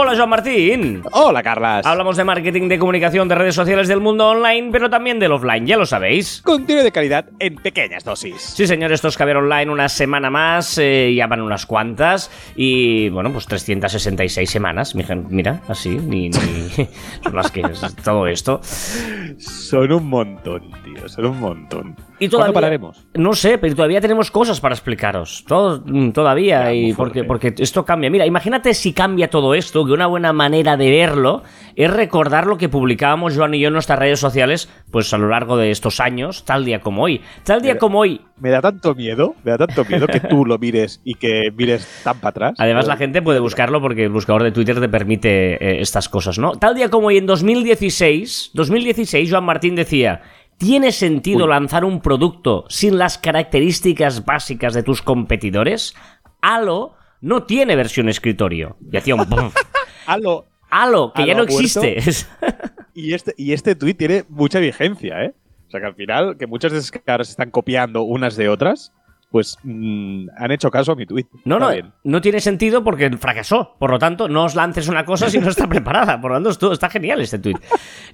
Hola, Joan Martín. Hola, Carlas. Hablamos de marketing, de comunicación, de redes sociales del mundo online, pero también del offline, ya lo sabéis. Contenido de calidad en pequeñas dosis. Sí, señor, esto es Caviar Online una semana más, eh, ya van unas cuantas, y bueno, pues 366 semanas, mira, así, ni, ni son las que es todo esto. Son un montón, tío, son un montón. Y ¿Cuándo todavía, pararemos? No sé, pero todavía tenemos cosas para explicaros. Todo, mm, todavía. Ya, y porque, fuerte. porque esto cambia. Mira, imagínate si cambia todo esto, que una buena manera de verlo es recordar lo que publicábamos Joan y yo en nuestras redes sociales, pues a lo largo de estos años, tal día como hoy. Tal día como hoy. Me da tanto miedo, me da tanto miedo que tú lo mires y que mires tan para atrás. Además, la gente puede buscarlo porque el buscador de Twitter te permite eh, estas cosas, ¿no? Tal día como hoy, en 2016, 2016, Joan Martín decía. ¿Tiene sentido Uy. lanzar un producto sin las características básicas de tus competidores? Halo no tiene versión escritorio. Y hacía un... Halo. Halo, que Halo ya no existe. Y este, y este tweet tiene mucha vigencia, ¿eh? O sea que al final, que muchas que ahora se están copiando unas de otras, pues mm, han hecho caso a mi tweet. No, no, bien. no tiene sentido porque fracasó. Por lo tanto, no os lances una cosa si no está preparada. Por lo tanto, esto- está genial este tweet.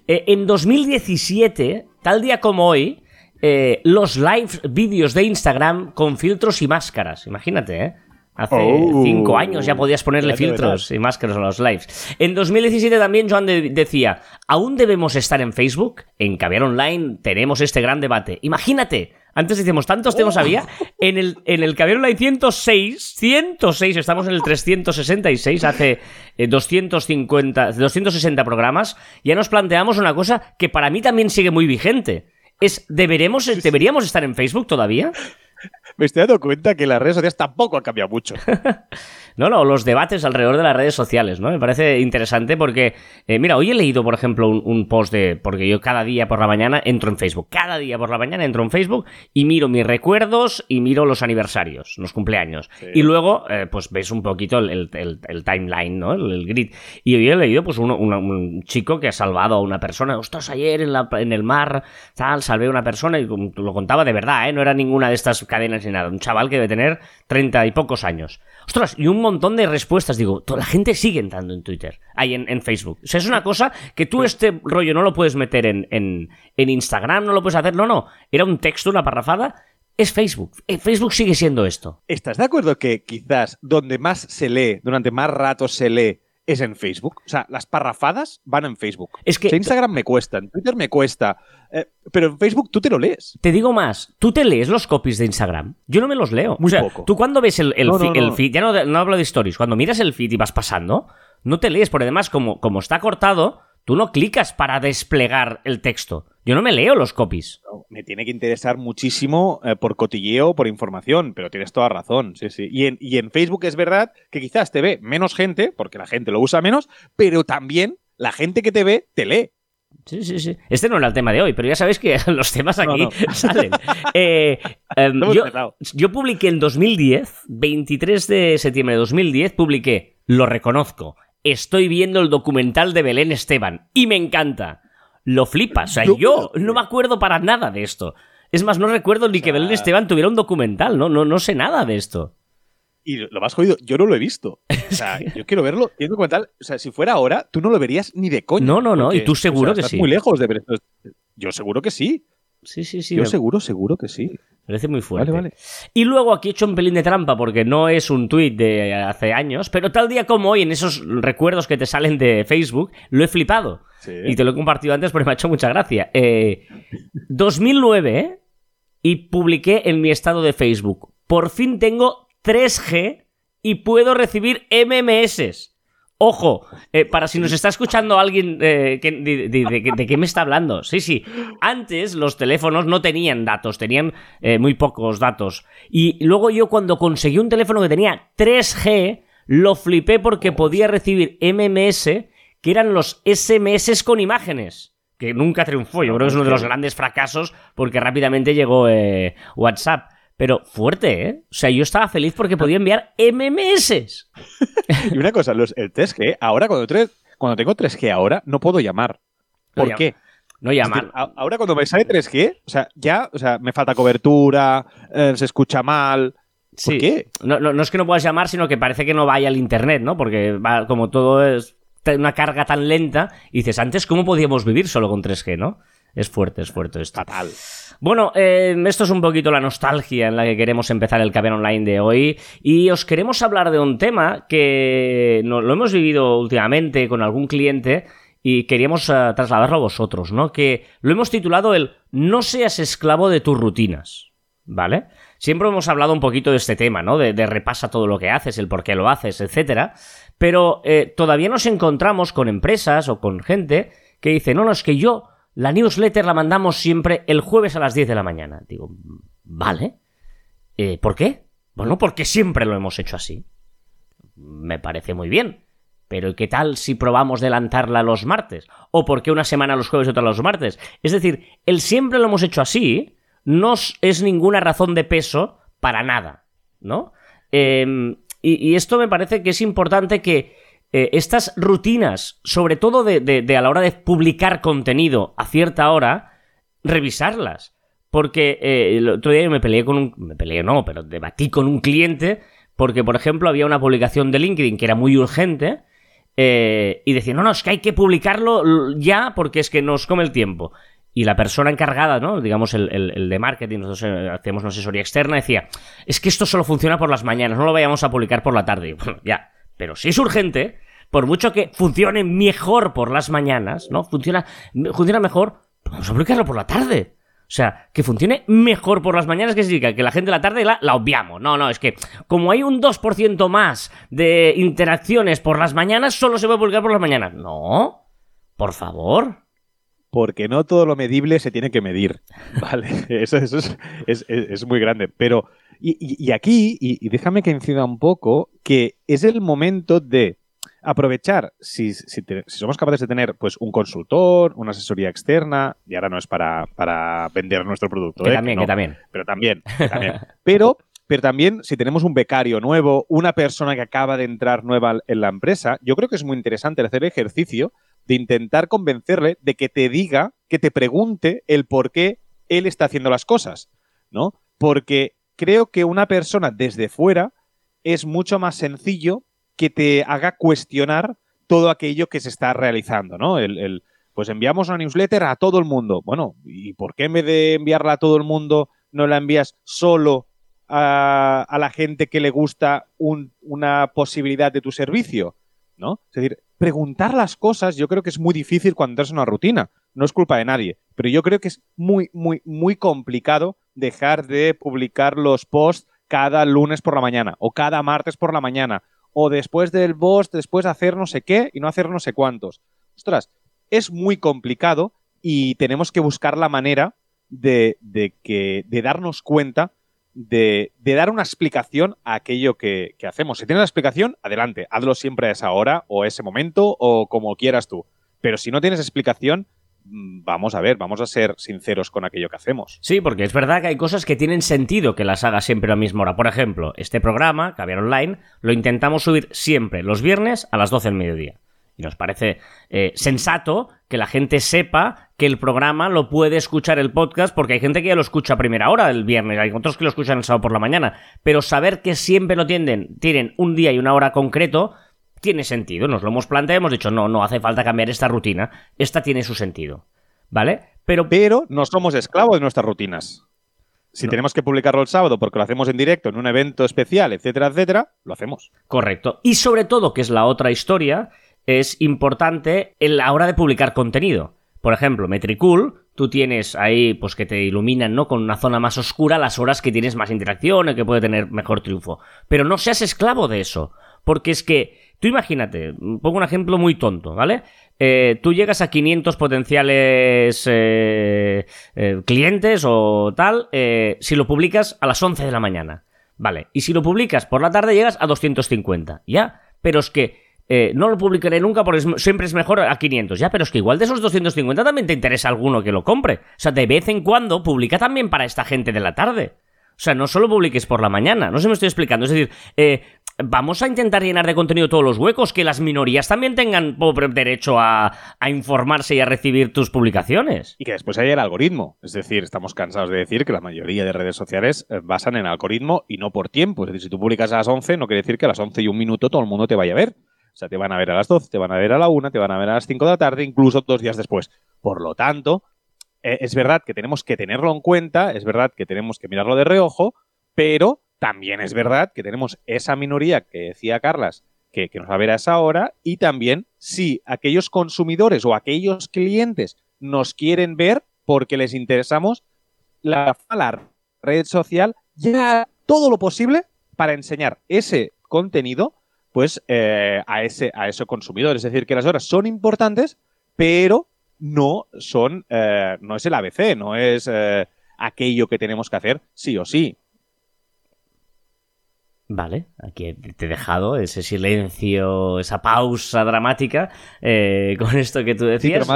Eh, en 2017, tal día como hoy, eh, los live vídeos de Instagram con filtros y máscaras. Imagínate, ¿eh? Hace Oh. cinco años ya podías ponerle filtros y máscaras a los lives. En 2017 también Joan de- decía, ¿aún debemos estar en Facebook? En Caviar Online tenemos este gran debate. Imagínate, antes decíamos, tantos temas había, en el, en el Caviar Online 106, 106, estamos en el 366, hace eh, 250, 260 programas, ya nos planteamos una cosa que para mí también sigue muy vigente. Es, ¿deberemos, ¿deberíamos estar en Facebook todavía? Me estoy dando cuenta que las redes sociales tampoco han cambiado mucho. No, no, los debates alrededor de las redes sociales, ¿no? Me parece interesante porque, eh, mira, hoy he leído, por ejemplo, un, un post de, porque yo cada día por la mañana entro en Facebook, cada día por la mañana entro en Facebook y miro mis recuerdos y miro los aniversarios, los cumpleaños. Sí. Y luego, eh, pues ves un poquito el, el- el- el timeline, ¿no? El, grid. Y hoy he leído, pues, uno- un chico que ha salvado a una persona. Ostras, ayer en, la- en el mar, tal, salvé a una persona y lo contaba de verdad, ¿eh? No era ninguna de estas cadenas ni nada. Un chaval que debe tener treinta y pocos años. Ostras, y un montón de respuestas. Digo, to- la gente sigue entrando en Twitter, ahí en, en Facebook. O sea, es una cosa que tú este rollo no lo puedes meter en, en, en Instagram, no lo puedes hacer. No, no. Era un texto, una parrafada. Es Facebook. Eh, Facebook sigue siendo esto. ¿Estás de acuerdo que quizás donde más se lee, durante más rato se lee, es en Facebook? O sea, las parrafadas van en Facebook. Es que- O sea, Instagram me cuesta, en Twitter me cuesta, eh, pero en Facebook tú te lo lees. Te digo más, ¿tú te lees los copies de Instagram? Yo no me los leo. Muy o sea, poco. tú cuando ves el, el, No, fi- no, no. el feed, ya no hablo de stories, cuando miras el feed y vas pasando, no te lees, porque además como, como está cortado, tú no clicas para desplegar el texto. Yo no me leo los copies. Me tiene que interesar muchísimo eh, por cotilleo, por información, pero tienes toda razón. Sí, sí. Y, en, y en Facebook es verdad que quizás te ve menos gente, porque la gente lo usa menos, pero también la gente que te ve te lee. Sí, sí, sí. Este no era el tema de hoy, pero ya sabéis que los temas aquí no. salen. Eh, em, yo, yo publiqué en 2010, 23 de septiembre de 2010, publiqué, lo reconozco, estoy viendo el documental de Belén Esteban y me encanta. Lo flipas. O sea, yo no me acuerdo para nada de esto. Es más, no recuerdo ni que Belén Esteban tuviera un documental, ¿no? No, no sé nada de esto. Y lo más jodido, yo no lo he visto. O sea, yo quiero verlo. Y el documental, o sea, si fuera ahora, tú no lo verías ni de coña. No, no, no, porque, y tú seguro o sea, que estás sí. muy lejos de ver esto. Yo seguro que sí. Sí, sí, sí. yo me seguro, seguro que sí. parece muy fuerte. Vale, vale. Y luego aquí he hecho un pelín de trampa porque no es un tuit de hace años, pero tal día como hoy, en esos recuerdos que te salen de Facebook, lo he flipado. Sí. Y te lo he compartido antes porque me ha hecho mucha gracia. Eh, 2009, ¿eh? Y publiqué en mi estado de Facebook. Por fin tengo 3G y puedo recibir MMS. Ojo, eh, para si nos está escuchando alguien eh, que- de, de- de- de qué me está hablando. Sí, sí. Antes los teléfonos no tenían datos, tenían eh, muy pocos datos. Y luego yo cuando conseguí un teléfono que tenía 3G, lo flipé porque podía recibir MMS, que eran los SMS con imágenes. Que nunca triunfó. Yo creo que es uno de los grandes fracasos porque rápidamente llegó eh, WhatsApp. Pero fuerte, ¿eh? O sea, yo estaba feliz porque podía enviar MMS. Y una cosa, los, el 3G, ahora cuando, tres- cuando tengo 3G ahora, no puedo llamar. ¿Por qué? No llamar. ahora cuando me sale 3G, o sea, ya, o sea, me falta cobertura, eh, se escucha mal. ¿Por qué? No, no, es que no puedas llamar, sino que parece que no vaya al internet, ¿no? Porque va, como todo es una carga tan lenta, y dices, antes, ¿cómo podíamos vivir solo con 3G, no? Es fuerte, es fuerte esto. Fatal. Bueno, eh, esto es un poquito la nostalgia en la que queremos empezar el Caber Online de hoy. Y os queremos hablar de un tema que no, lo hemos vivido últimamente con algún cliente y queríamos eh, trasladarlo a vosotros, ¿no? Que lo hemos titulado el No seas esclavo de tus rutinas, ¿vale? Siempre hemos hablado un poquito de este tema, ¿no? De, repasa todo lo que haces, el por qué lo haces, etcétera. Pero eh, todavía nos encontramos con empresas o con gente que dice, no, no, es que yo la newsletter la mandamos siempre el jueves a las 10 de la mañana. Digo, vale. Eh, ¿Por qué? Bueno, porque siempre lo hemos hecho así. Me parece muy bien. Pero ¿y qué tal si probamos adelantarla los martes? ¿O por qué una semana los jueves y otra los martes? Es decir, el siempre lo hemos hecho así no es ninguna razón de peso para nada, ¿no? Em, y, esto me parece que es importante que eh, estas rutinas, sobre todo de, a la hora de publicar contenido a cierta hora, revisarlas. Porque eh, el otro día yo me peleé con un... Me peleé, no, pero debatí con un cliente porque, por ejemplo, había una publicación de LinkedIn que era muy urgente eh, y decía, no, no, es que hay que publicarlo ya porque es que nos come el tiempo. Y la persona encargada, ¿no? Digamos, el, de marketing, nosotros hacemos una asesoría externa, decía, es que esto solo funciona por las mañanas, no lo vayamos a publicar por la tarde. Bueno, ya, pero si es urgente, por mucho que funcione mejor por las mañanas, ¿no? Funciona, funciona mejor, vamos a publicarlo por la tarde. O sea, que funcione mejor por las mañanas, que significa que la gente de la tarde la, la obviamos. No, no, es que como hay un 2% más de interacciones por las mañanas, solo se puede publicar por las mañanas. No, por favor. Porque no todo lo medible se tiene que medir. Vale, eso, es, muy grande. Pero, y, aquí, y, déjame que incida un poco, que es el momento de aprovechar, si, somos capaces de tener pues un consultor, una asesoría externa, y ahora no es para, vender nuestro producto. Que ¿eh? también, que, también. Pero también, pero, pero también, si tenemos un becario nuevo, una persona que acaba de entrar nueva en la empresa, yo creo que es muy interesante hacer el ejercicio de intentar convencerle de que te diga, que te pregunte el por qué él está haciendo las cosas, ¿no? Porque creo que una persona desde fuera es mucho más sencillo que te haga cuestionar todo aquello que se está realizando, ¿no? El, pues enviamos una newsletter a todo el mundo. Bueno, ¿y por qué en vez de enviarla a todo el mundo no la envías solo a, la gente que le gusta una posibilidad de tu servicio? ¿No? Es decir, preguntar las cosas yo creo que es muy difícil cuando entras en una rutina. No es culpa de nadie, pero yo creo que es muy, muy, muy complicado dejar de publicar los posts cada lunes por la mañana o cada martes por la mañana o después del boss, después de hacer no sé qué y no hacer no sé cuántos. Ostras, es muy complicado y tenemos que buscar la manera de, que, de darnos cuenta de, dar una explicación a aquello que, que hacemos. Si tienes la explicación, adelante, hazlo siempre a esa hora o ese momento o como quieras tú. Pero si no tienes explicación, vamos a ver, vamos a ser sinceros con aquello que hacemos. Sí, porque es verdad que hay cosas que tienen sentido que las haga siempre a la misma hora. Por ejemplo, este programa, Caviar Online, lo intentamos subir siempre los viernes a las 12 del mediodía. Y nos parece eh, sensato que la gente sepa que el programa lo puede escuchar el podcast, porque hay gente que ya lo escucha a primera hora del viernes, hay otros que lo escuchan el sábado por la mañana. Pero saber que siempre lo tienden, tienen un día y una hora concreto, tiene sentido. Nos lo hemos planteado hemos dicho, no, no hace falta cambiar esta rutina. Esta tiene su sentido. ¿Vale? Pero, Pero no somos esclavos de nuestras rutinas. Si tenemos que publicarlo el sábado porque lo hacemos en directo, en un evento especial, etcétera, etcétera, lo hacemos. Correcto. Y sobre todo, que es la otra historia, es importante en la hora de publicar contenido. Por ejemplo, Metricool, tú tienes ahí, pues que te iluminan, ¿no? Con una zona más oscura las horas que tienes más interacción y que puede tener mejor triunfo. Pero no seas esclavo de eso. Porque es que Tú imagínate, pongo un ejemplo muy tonto, ¿vale? Eh, tú llegas a 500 potenciales eh, eh, clientes o tal si lo publicas a las 11 de la mañana. Vale, y si lo publicas por la tarde llegas a 250, ¿ya? Pero es que no lo publicaré nunca porque siempre es mejor a 500, ¿ya? Pero es que igual de esos 250 también te interesa alguno que lo compre. O sea, de vez en cuando publica también para esta gente de la tarde. O sea, no solo publiques por la mañana, no se me estoy explicando. Es decir, vamos a intentar llenar de contenido todos los huecos, que las minorías también tengan derecho a, informarse y a recibir tus publicaciones. Y que después haya el algoritmo. Es decir, estamos cansados de decir que la mayoría de redes sociales eh, basan en algoritmo y no por tiempo. Es decir, si tú publicas a las 11, no quiere decir que a las 11 y un minuto todo el mundo te vaya a ver. O sea, te van a ver a las 12, te van a ver a la 1, te van a ver a las 5 de la tarde, incluso dos días después. Por lo tanto, eh, es verdad que tenemos que tenerlo en cuenta, es verdad que tenemos que mirarlo de reojo, pero también es verdad que tenemos esa minoría que decía Carlas, que, nos va a ver a esa hora, y también si aquellos consumidores o aquellos clientes nos quieren ver porque les interesamos, la, red social ya todo lo posible para enseñar ese contenido pues eh, a, ese, a consumidor. Es decir, que las horas son importantes, pero no son, eh, no es el ABC, no es eh, aquello que tenemos que hacer sí o sí. Vale, aquí te he dejado ese silencio, esa pausa dramática eh, con esto que tú decías.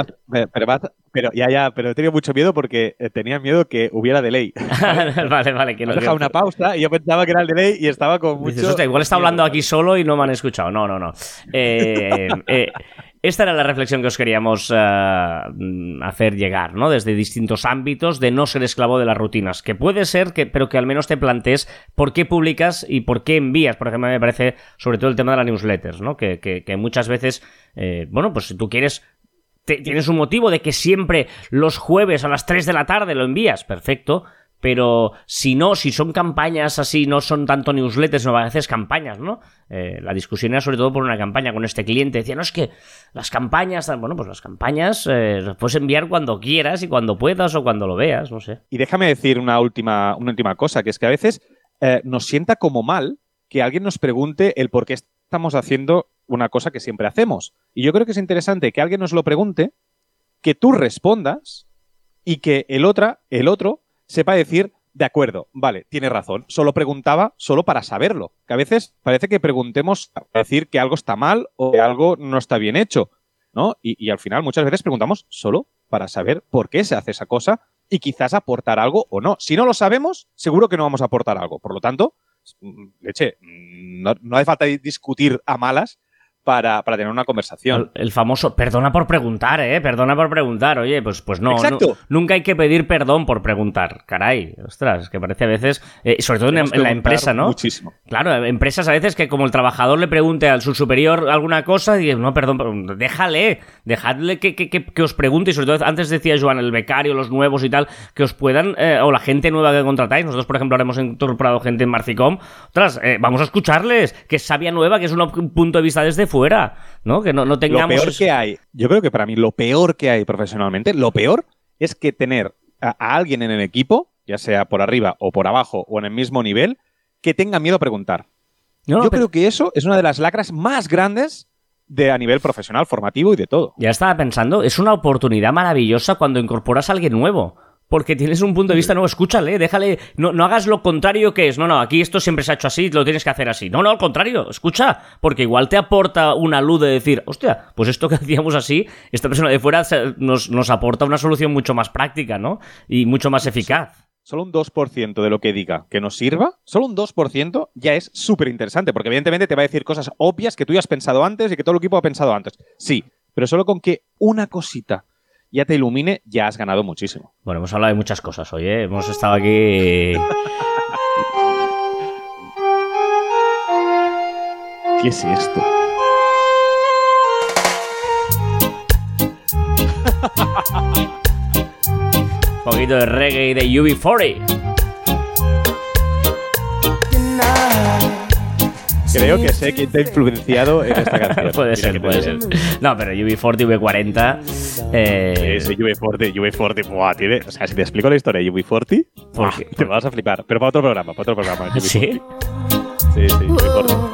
pero, ya, ya, pero he tenido mucho miedo porque eh, tenía miedo que hubiera delay. vale, vale, que no. He dejado una pausa y yo pensaba que era el delay y estaba con mucho. igual está hablando aquí solo y no me han escuchado. No, no, no. Eh, eh esta era la reflexión que os queríamos mm, hacer llegar, ¿no? Desde distintos ámbitos de no ser esclavo de las rutinas. Que puede ser, que, pero que al menos te plantees por qué publicas y por qué envías. Por ejemplo, me parece sobre todo el tema de las newsletters, ¿no? Que, que, muchas veces, eh, bueno, pues si tú quieres tienes un motivo de que siempre los jueves a las 3 de la tarde lo envías, perfecto, pero si no, si son campañas así, no son tanto newsletters, no a veces campañas, ¿no? Eh, la discusión era sobre todo por una campaña con este cliente. Decía, no, es que las campañas, bueno, pues las campañas eh, las puedes enviar cuando quieras y cuando puedas o cuando lo veas, no sé. Y déjame decir una última, una última cosa, que es que a veces eh, nos sienta como mal que alguien nos pregunte el por qué estamos haciendo una cosa que siempre hacemos. Y yo creo que es interesante que alguien nos lo pregunte, que tú respondas y que el, otra, el otro sepa decir, de acuerdo, vale, tiene razón. Solo preguntaba solo para saberlo. Que a veces parece que preguntemos para decir que algo está mal o que algo no está bien hecho, ¿no? Y, al final muchas veces preguntamos solo para saber por qué se hace esa cosa y quizás aportar algo o no. Si no lo sabemos, seguro que no vamos a aportar algo. Por lo tanto, mm, leche, mm, no, no hace falta discutir a malas, para, tener una conversación. El, famoso perdona por preguntar, ¿eh? Perdona por preguntar. Oye, pues, pues no, Nunca hay que pedir perdón por preguntar. Caray, ostras, que parece a veces, eh, sobre todo en, la empresa, ¿no? Muchísimo. Claro, empresas a veces que como el trabajador le pregunte al su superior alguna cosa y no, perdón, déjale, dejadle que, que, os pregunte y sobre todo antes decía Joan, el becario, los nuevos y tal, que os puedan, eh, o la gente nueva que contratáis. Nosotros, por ejemplo, ahora hemos incorporado gente en Marficom. Ostras, eh, vamos a escucharles, que es sabia nueva, que es un punto de vista desde fuera fuera, ¿no? Que no, no tengamos... Lo peor que hay, yo creo que para mí lo peor que hay profesionalmente, lo peor es que tener a, alguien en el equipo, ya sea por arriba o por abajo o en el mismo nivel, que tenga miedo a preguntar. yo creo que eso es una de las lacras más grandes de a nivel profesional, formativo y de todo. Ya estaba pensando, es una oportunidad maravillosa cuando incorporas a alguien nuevo porque tienes un punto de vista nuevo, escúchale, déjale, no, no hagas lo contrario que es, no, no, aquí esto siempre se ha hecho así, lo tienes que hacer así. No, no, al contrario, escucha, porque igual te aporta una luz de decir, hostia, pues esto que hacíamos así, esta persona de fuera nos, nos aporta una solución mucho más práctica, ¿no? Y mucho más eficaz. Solo un 2% de lo que diga que nos sirva, solo un 2% ya es súper interesante, porque evidentemente te va a decir cosas obvias que tú ya has pensado antes y que todo el equipo ha pensado antes. Sí, pero solo con que una cosita ya te ilumine, ya has ganado muchísimo. Bueno, hemos hablado de muchas cosas hoy, ¿eh? Hemos estado aquí... ¿Qué es esto? Un poquito de reggae de UB40. Creo que sé quién te ha influenciado en esta canción. puede ser, puede ser. No, pero UB40 V40. Eh... Sí, UB40, UB40, buah, tiene. O sea, si te explico la historia de UB40, te vas a flipar. Pero para otro programa, para otro programa. ¿Sí? Sí, sí, UB40.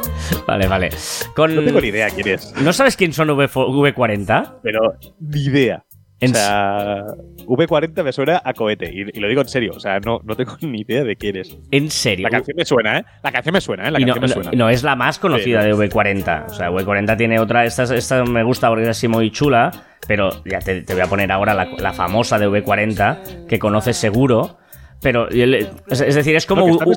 Vale, vale. No tengo ni idea quién es. ¿No sabes quién son V40? Pero ni idea. O sea, V40 me suena a cohete. Y, lo digo en serio. O sea, no, no tengo ni idea de quién es. ¿En serio? La canción me suena, ¿eh? La canción me suena, ¿eh? La canción no, me suena. no es la más conocida de V40. O sea, V40 tiene otra. Esta, esta me gusta porque es así muy chula. Pero ya te, voy a poner ahora la, famosa de V40 que conoces seguro. Pero, es, es decir, es como, No, que U-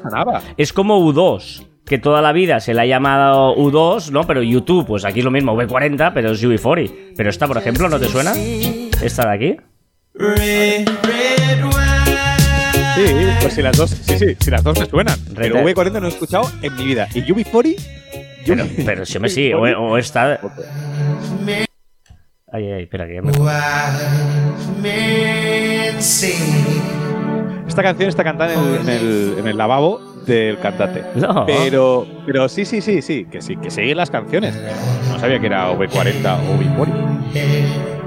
es como U2, que toda la vida se le ha llamado U2, ¿no? Pero YouTube, pues aquí es lo mismo, V40, pero es UB40. Pero esta, por ejemplo, ¿no te suena? Esta de aquí. Sí, pues si las dos, sí, sí, si las dos me suenan. Pero Rete- V40 no he escuchado en mi vida. Y UB40, Pero, pero sí, hombre, sí, o, o esta. Ay, ay, espera, que ya me. esta canción está cantada en el, en el- en el lavabo del cantante. No. Pero, pero sí, sí, sí, sí, que sí, que siguen las canciones. No sabía que era V40 o V40.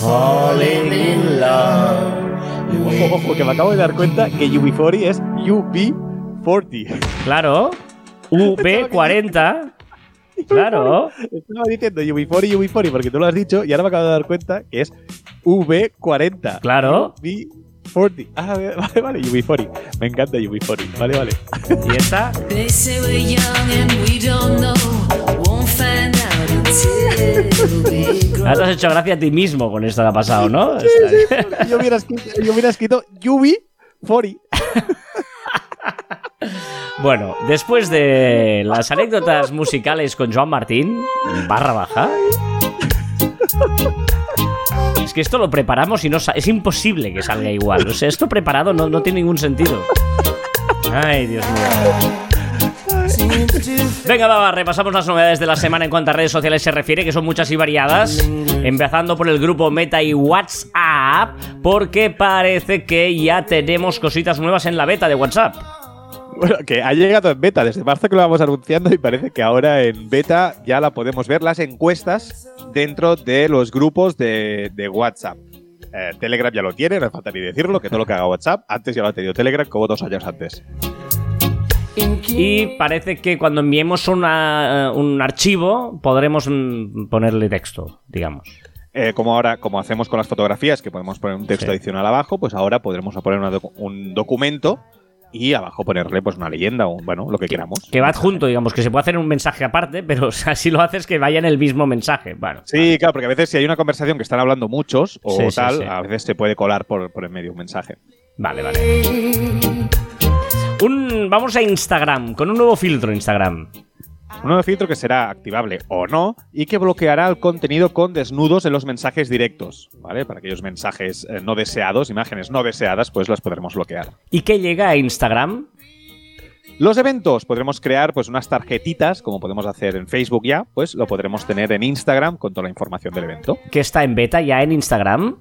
Falling in love. Ojo, ojo, que me acabo de dar cuenta que UB40 es UB40. Claro. V40. Claro. Estaba diciendo UB40, UB40 porque tú lo has dicho y ahora me acabo de dar cuenta que es V40. Claro. UB40. Ah, vale, vale, UB40. Me encanta UB40. Vale, vale. ¿Y esta? Ahora te has hecho gracia a ti mismo con esto que ha pasado, ¿no? yo, hubiera escrito, yo hubiera escrito UB40. Bueno, después de las anécdotas musicales con Joan Martín, barra baja. Es que esto lo preparamos y no es imposible que salga igual. O sea, esto preparado no, no tiene ningún sentido. Ay, Dios mío. Venga, va, repasamos las novedades de la semana en cuanto a redes sociales se refiere, que son muchas y variadas. Empezando por el grupo Meta y WhatsApp, porque parece que ya tenemos cositas nuevas en la beta de WhatsApp. Bueno, que ha llegado en beta. Desde marzo que lo vamos anunciando y parece que ahora en beta ya la podemos ver las encuestas dentro de los grupos de, de WhatsApp. Eh, Telegram ya lo tiene, no hace falta ni decirlo, que todo lo que haga WhatsApp, antes ya lo ha tenido Telegram como dos años antes. Y parece que cuando enviemos una- un archivo podremos mm, ponerle texto, digamos. Eh, como ahora, como hacemos con las fotografías, que podemos poner un texto Sí. adicional abajo, pues ahora podremos poner una docu- un documento y abajo ponerle pues una leyenda o bueno, lo que queramos. Que va adjunto, digamos, que se puede hacer un mensaje aparte, pero o sea, si lo haces que vaya en el mismo mensaje. Bueno, Sí, claro, porque a veces si hay una conversación que están hablando muchos o sí, tal, sí. a veces se puede colar por, por en medio un mensaje. vale, vale. Un, vamos a Instagram, con un nuevo filtro Instagram. Un nuevo filtro que será activable o no y que bloqueará el contenido con desnudos en los mensajes directos, ¿vale? Para aquellos mensajes eh, no deseados, imágenes no deseadas, pues las podremos bloquear. ¿Y qué llega a Instagram? Los eventos, podremos crear pues unas tarjetitas, como podemos hacer en Facebook ya, pues lo podremos tener en Instagram con toda la información del evento. Que está en beta ya en Instagram.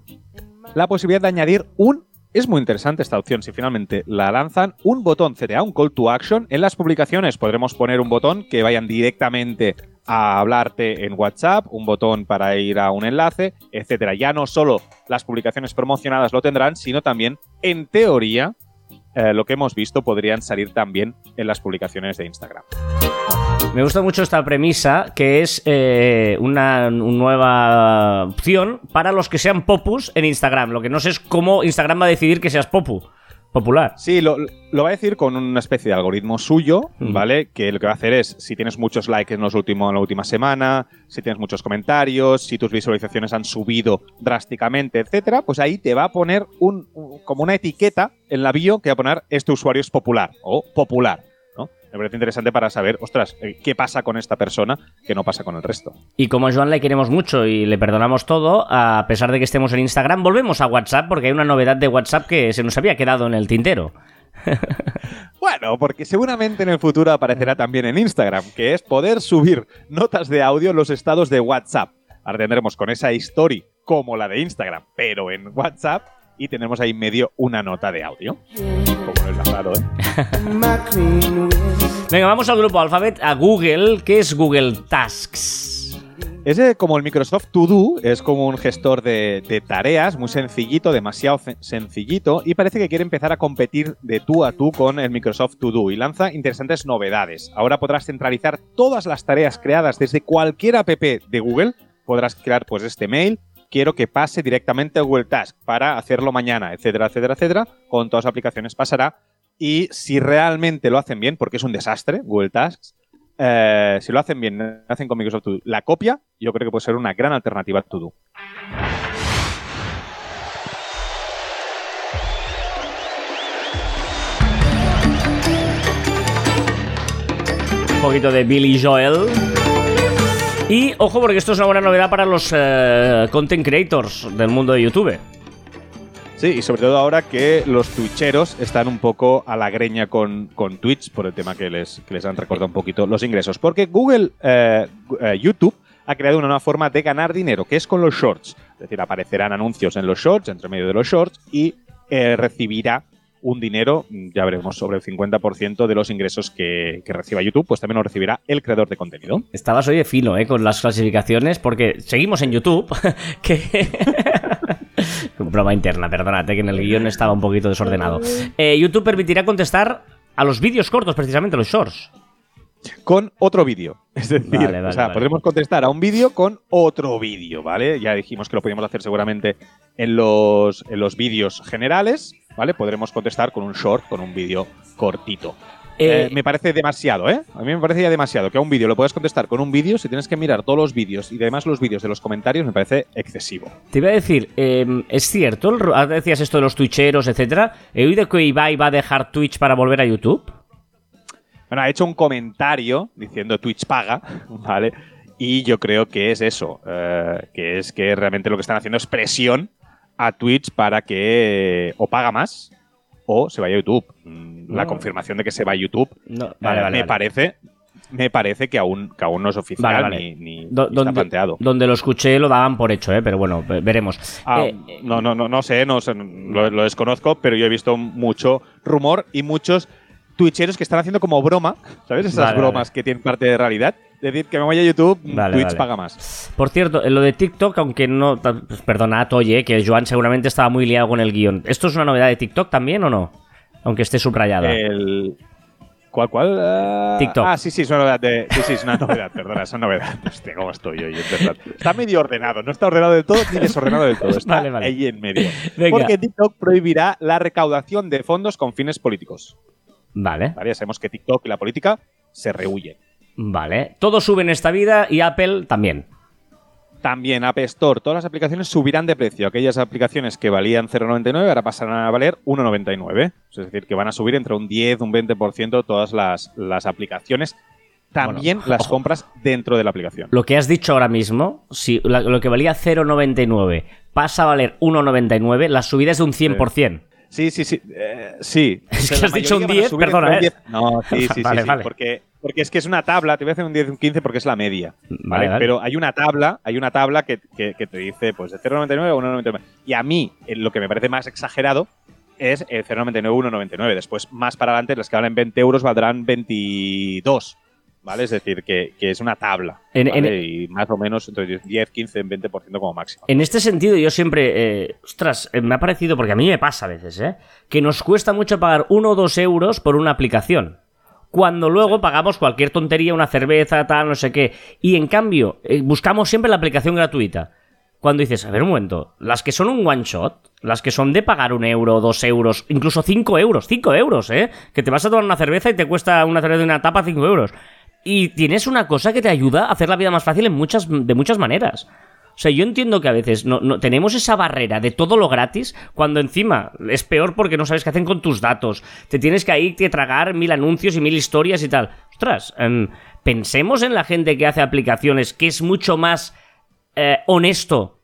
La posibilidad de añadir un... Es muy interesante esta opción, si finalmente la lanzan, un botón CTA, un call to action. En las publicaciones podremos poner un botón que vayan directamente a hablarte en WhatsApp, un botón para ir a un enlace, etcétera. Ya no solo las publicaciones promocionadas lo tendrán, sino también, en teoría, eh, lo que hemos visto podrían salir también en las publicaciones de Instagram. Me gusta mucho esta premisa, que es eh, una, una nueva opción para los que sean popus en Instagram. Lo que no sé es cómo Instagram va a decidir que seas popu, popular. Sí, lo, lo va a decir con una especie de algoritmo suyo. ¿vale? Que lo que va a hacer es, si tienes muchos likes en, los últimos, en la última semana, si tienes muchos comentarios, si tus visualizaciones han subido drásticamente, etcétera, pues ahí te va a poner un, un- como una etiqueta en la bio que va a poner este usuario es popular o popular. Me parece interesante para saber, ostras, eh, ¿qué pasa con esta persona que no pasa con el resto? Y como a Joan le queremos mucho y le perdonamos todo, a pesar de que estemos en Instagram, volvemos a WhatsApp porque hay una novedad de WhatsApp que se nos había quedado en el tintero. Bueno, porque seguramente en el futuro aparecerá también en Instagram, que es poder subir notas de audio en los estados de WhatsApp. Ahora tendremos con esa story como la de Instagram, pero en WhatsApp y tendremos ahí en medio una nota de audio. Como no es raro, ¿eh? Venga, vamos al grupo Alphabet, a Google, que es Google Tasks. Es eh, como el Microsoft To Do, es como un gestor de, de tareas, muy sencillito, demasiado sencillito, y parece que quiere empezar a competir de tú a tú con el Microsoft To Do y lanza interesantes novedades. Ahora podrás centralizar todas las tareas creadas desde cualquier app de Google, podrás crear pues este mail, quiero que pase directamente a Google Task para hacerlo mañana, etcétera, etcétera, etcétera. Con todas las aplicaciones pasará. Y si realmente lo hacen bien, porque es un desastre Google Tasks, eh, si lo hacen bien, hacen con Microsoft To Do la copia, yo creo que puede ser una gran alternativa a To Do. Un poquito de Billy Joel. Y ojo, porque esto es una buena novedad para los eh, content creators del mundo de YouTube. Sí, y sobre todo ahora que los twitcheros están un poco a la greña con, con Twitch por el tema que les, que les han recortado un poquito los ingresos. Porque Google, eh, eh, YouTube, ha creado una nueva forma de ganar dinero, que es con los shorts. Es decir, aparecerán anuncios en los shorts, entre medio de los shorts, y recibirá un dinero, ya veremos, sobre el 50% de los ingresos que, que reciba YouTube, pues también lo recibirá el creador de contenido. Estabas hoy de fino, ¿eh? Con las clasificaciones, porque seguimos en YouTube, que... Broma interna, perdónate, que en el guion estaba un poquito desordenado. Eh, YouTube permitirá contestar a los vídeos cortos, precisamente, los shorts. con otro vídeo. Es decir, Vale, vale, o sea, vale. podemos contestar a un vídeo con otro vídeo, ¿vale? Ya dijimos que lo podíamos hacer seguramente en los, en los vídeos generales, ¿vale? Podremos contestar con un short, con un vídeo cortito. Eh, Eh, me parece demasiado, ¿eh? A mí me parece ya demasiado que a un vídeo lo puedas contestar con un vídeo, si tienes que mirar todos los vídeos y además los vídeos de los comentarios, me parece excesivo. Te iba a decir, eh, ¿es cierto? Ahora decías esto de los twitcheros, etcétera. He oído que Ibai va a dejar Twitch para volver a YouTube. Bueno, ha hecho un comentario diciendo Twitch paga, ¿vale? Y yo creo que es eso, eh, que es que realmente lo que están haciendo es presión a Twitch para que o paga más o se vaya a YouTube. Mm, La No. confirmación de que se va a YouTube No, eh, vale, vale, me vale. parece me parece que aún, que aún no es oficial Vale, vale. ni, está planteado. donde lo escuché lo daban por hecho, ¿eh? pero bueno, ve- veremos. Ah, Eh, no, no, no, no sé, no sé, lo, lo desconozco, pero yo he visto mucho rumor y muchos twitcheros que están haciendo como broma, ¿sabes? Esas Vale, bromas que tienen parte de realidad. Decir que me voy a YouTube, Vale, Twitch vale. paga más. Por cierto, en lo de TikTok, aunque no. pues, Perdonad, oye, que Joan seguramente estaba muy liado con el guion. ¿Esto es una novedad de TikTok también o no? Aunque esté subrayada. El... ¿Cuál, cuál? Ah, TikTok. Ah, sí, sí, es una novedad. De... Sí, sí, es una novedad, perdona, es una novedad. Hostia, ¿cómo estoy hoy? Es verdad. Está medio ordenado, no está ordenado del todo ni desordenado del todo. Está Vale, vale. ahí en medio. Venga. Porque TikTok prohibirá la recaudación de fondos con fines políticos. Vale, ¿vale? Ya sabemos que TikTok y la política se rehuyen. Vale. Todo sube en esta vida y Apple también. También App Store, todas las aplicaciones subirán de precio. Aquellas aplicaciones que valían 0,99 ahora pasarán a valer 1,99. Es decir, que van a subir entre un 10, un 20% todas las, las aplicaciones. También Bueno, las ojo. compras dentro de la aplicación. Lo que has dicho ahora mismo, si la- lo que valía 0,99 pasa a valer 1,99, la subida es de un 100%. Sí, sí, sí. eh, sí. Es O sea, que has dicho un mayoría van a 10, subir perdona, un ¿eh? 10. No, sí, sí, sí. Vale, sí, vale. Porque, porque es que es una tabla, te voy a hacer un 10, un 15 porque es la media. Vale, ¿vale? vale. Pero hay una tabla, hay una tabla que, que- que te dice pues de 0,99 a 1,99. Y a mí, eh, lo que me parece más exagerado es el 0,99 1,99. Después, más para adelante, las que valen 20 euros valdrán 22. ¿Vale? Es decir, que, que es una tabla. En- ¿vale? Y más o menos entre 10, 15, 20% como máximo. En este sentido, yo siempre. eh, ostras, eh, me ha parecido, porque a mí me pasa a veces, ¿eh? Que nos cuesta mucho pagar uno o dos euros por una aplicación. Cuando luego pagamos cualquier tontería, una cerveza, tal, no sé qué. Y en cambio, eh, buscamos siempre la aplicación gratuita. Cuando dices, a ver un momento, las que son un one shot, las que son de pagar un euro, dos euros, incluso cinco euros, cinco euros, ¿eh? Que te vas a tomar una cerveza y te cuesta una cerveza de una tapa cinco euros. Y tienes una cosa que te ayuda a hacer la vida más fácil en muchas, de muchas maneras. O sea, yo entiendo que a veces no, no- tenemos esa barrera de todo lo gratis, cuando encima es peor porque no sabes qué hacen con tus datos. Te tienes que ahí tragar mil anuncios y mil historias y tal. Ostras, em, pensemos en la gente que hace aplicaciones, que es mucho más eh, honesto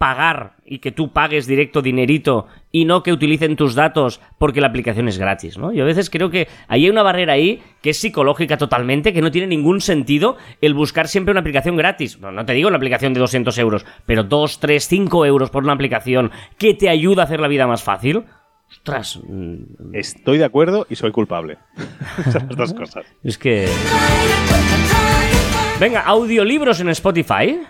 pagar y que tú pagues directo dinerito y no que utilicen tus datos porque la aplicación es gratis, ¿no? Yo a veces creo que ahí hay una barrera ahí que es psicológica totalmente, que no tiene ningún sentido el buscar siempre una aplicación gratis. No, no te digo una aplicación de 200 euros, pero 2, 3, 5 euros por una aplicación que te ayuda a hacer la vida más fácil. Ostras, mm, Estoy de acuerdo y soy culpable. Dos cosas. es que... Venga, audiolibros en Spotify.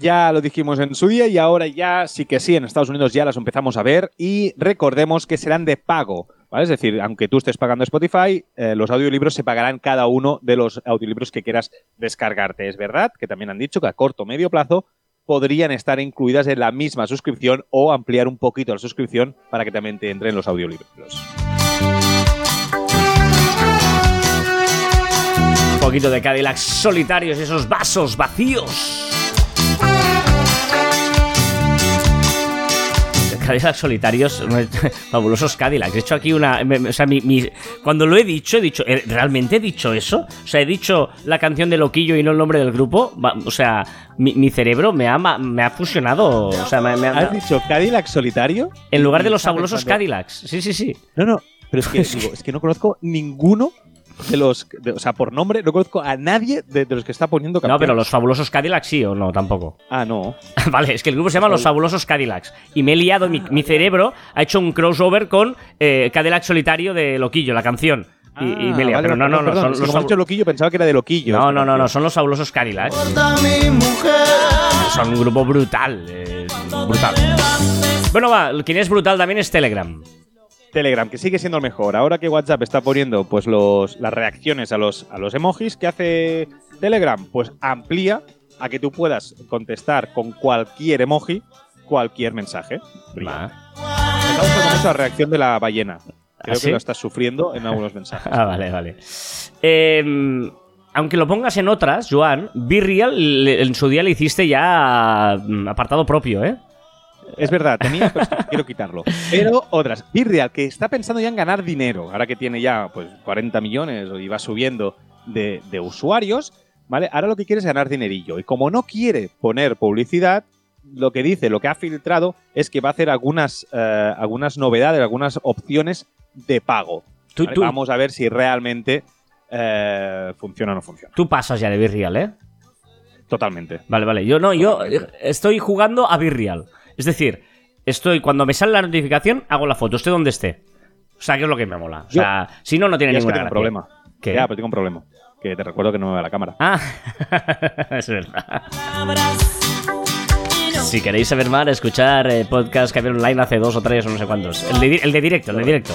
Ya lo dijimos en su día y ahora ya sí que sí, en Estados Unidos ya las empezamos a ver y recordemos que serán de pago. ¿vale? Es decir, aunque tú estés pagando Spotify, eh, los audiolibros se pagarán cada uno de los audiolibros que quieras descargarte. Es verdad que también han dicho que a corto o medio plazo podrían estar incluidas en la misma suscripción o ampliar un poquito la suscripción para que también te entren los audiolibros. Un poquito de Cadillacs solitarios y esos vasos vacíos. Cadillac solitarios, fabulosos Cadillacs. He hecho aquí una. me- o sea, mi, mi- cuando lo he dicho, he dicho. ¿eh, ¿Realmente he dicho eso? O sea, he dicho la canción de Loquillo y no el nombre del grupo. O sea, mi, mi cerebro me ha, me ha fusionado. O sea, me, me ha- ¿Has dicho Cadillac solitario? en lugar de los fabulosos Cadillacs. Sí, sí, sí. No, no, pero es que, digo, es que no conozco ninguno de los. de- o sea, por nombre, no conozco a nadie de, de los que está poniendo No, canción. pero los fabulosos Cadillacs sí o no, tampoco. Ah, no. Vale, es que el grupo se llama Los Fabulosos Cadillacs. Y me he liado, mi, mi cerebro ha hecho un crossover con eh, Cadillac Solitario de Loquillo, la canción. Y, y me he liado. Ah, vale, pero no, no, no, perdón, son los como has fabu- dicho Loquillo, pensaba que era de Loquillo. no, no, no, no, son los fabulosos Cadillacs. Son un grupo brutal. eh, brutal. Bueno, va, quien es brutal también es Telegram. Telegram, que sigue siendo el mejor. Ahora que WhatsApp está poniendo pues los, las reacciones a los, a los emojis, ¿qué hace Telegram? Pues amplía a que tú puedas contestar con cualquier emoji cualquier mensaje. Está gustando mucho la reacción de la ballena. Creo ¿Ah, sí? que lo estás sufriendo en algunos mensajes. Ah, vale, vale. Eh, aunque lo pongas en otras, Joan, Be Real le- en su día le hiciste ya mm, apartado propio, ¿eh? Es verdad, tenía, pero es que quiero quitarlo. Pero otras. Virreal, que está pensando ya en ganar dinero, ahora que tiene ya pues 40 millones y va subiendo de, de usuarios, ¿vale? Ahora lo que quiere es ganar dinerillo. Y como no quiere poner publicidad, lo que dice, lo que ha filtrado, es que va a hacer algunas, eh, algunas novedades, algunas opciones de pago. Tú, ¿vale? tú- Vamos a ver si realmente eh, funciona o no funciona. tú pasas ya de Be Real, ¿eh? Totalmente. Vale, vale. Yo no, yo estoy jugando a Be Real. Es decir, estoy cuando me sale la notificación, hago la foto, esté donde esté. O sea, que es lo que me mola. O Yo- sea, si no, no tiene gracia. problema. ¿Qué? Ya, pero tengo un problema. Que te recuerdo que no me va la cámara. Ah, es verdad. Si queréis saber más, escuchar eh, podcast que había online hace dos o tres o no sé cuántos. El de, el de directo, el de directo.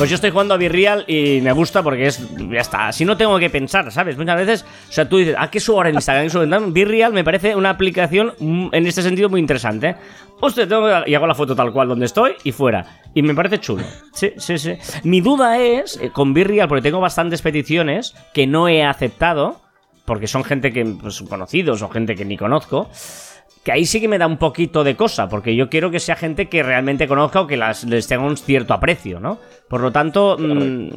Pues yo estoy jugando a Virreal y me gusta porque es. Ya está. Si no tengo que pensar, ¿sabes? Muchas veces. O sea, tú dices, ¿a qué subo ahora en Instagram? ¿Qué subo en? Virreal me parece una aplicación mm, en este sentido muy interesante. Hostia, tengo que- y hago la foto tal cual donde estoy y fuera. Y me parece chulo. Sí, sí, sí. Mi duda es eh, con Virreal, porque tengo bastantes peticiones que no he aceptado, porque son gente que. Pues, conocidos o gente que ni conozco. Que ahí sí que me da un poquito de cosa, porque yo quiero que sea gente que realmente conozca o que las, les tenga un cierto aprecio, ¿no? Por lo tanto, mm,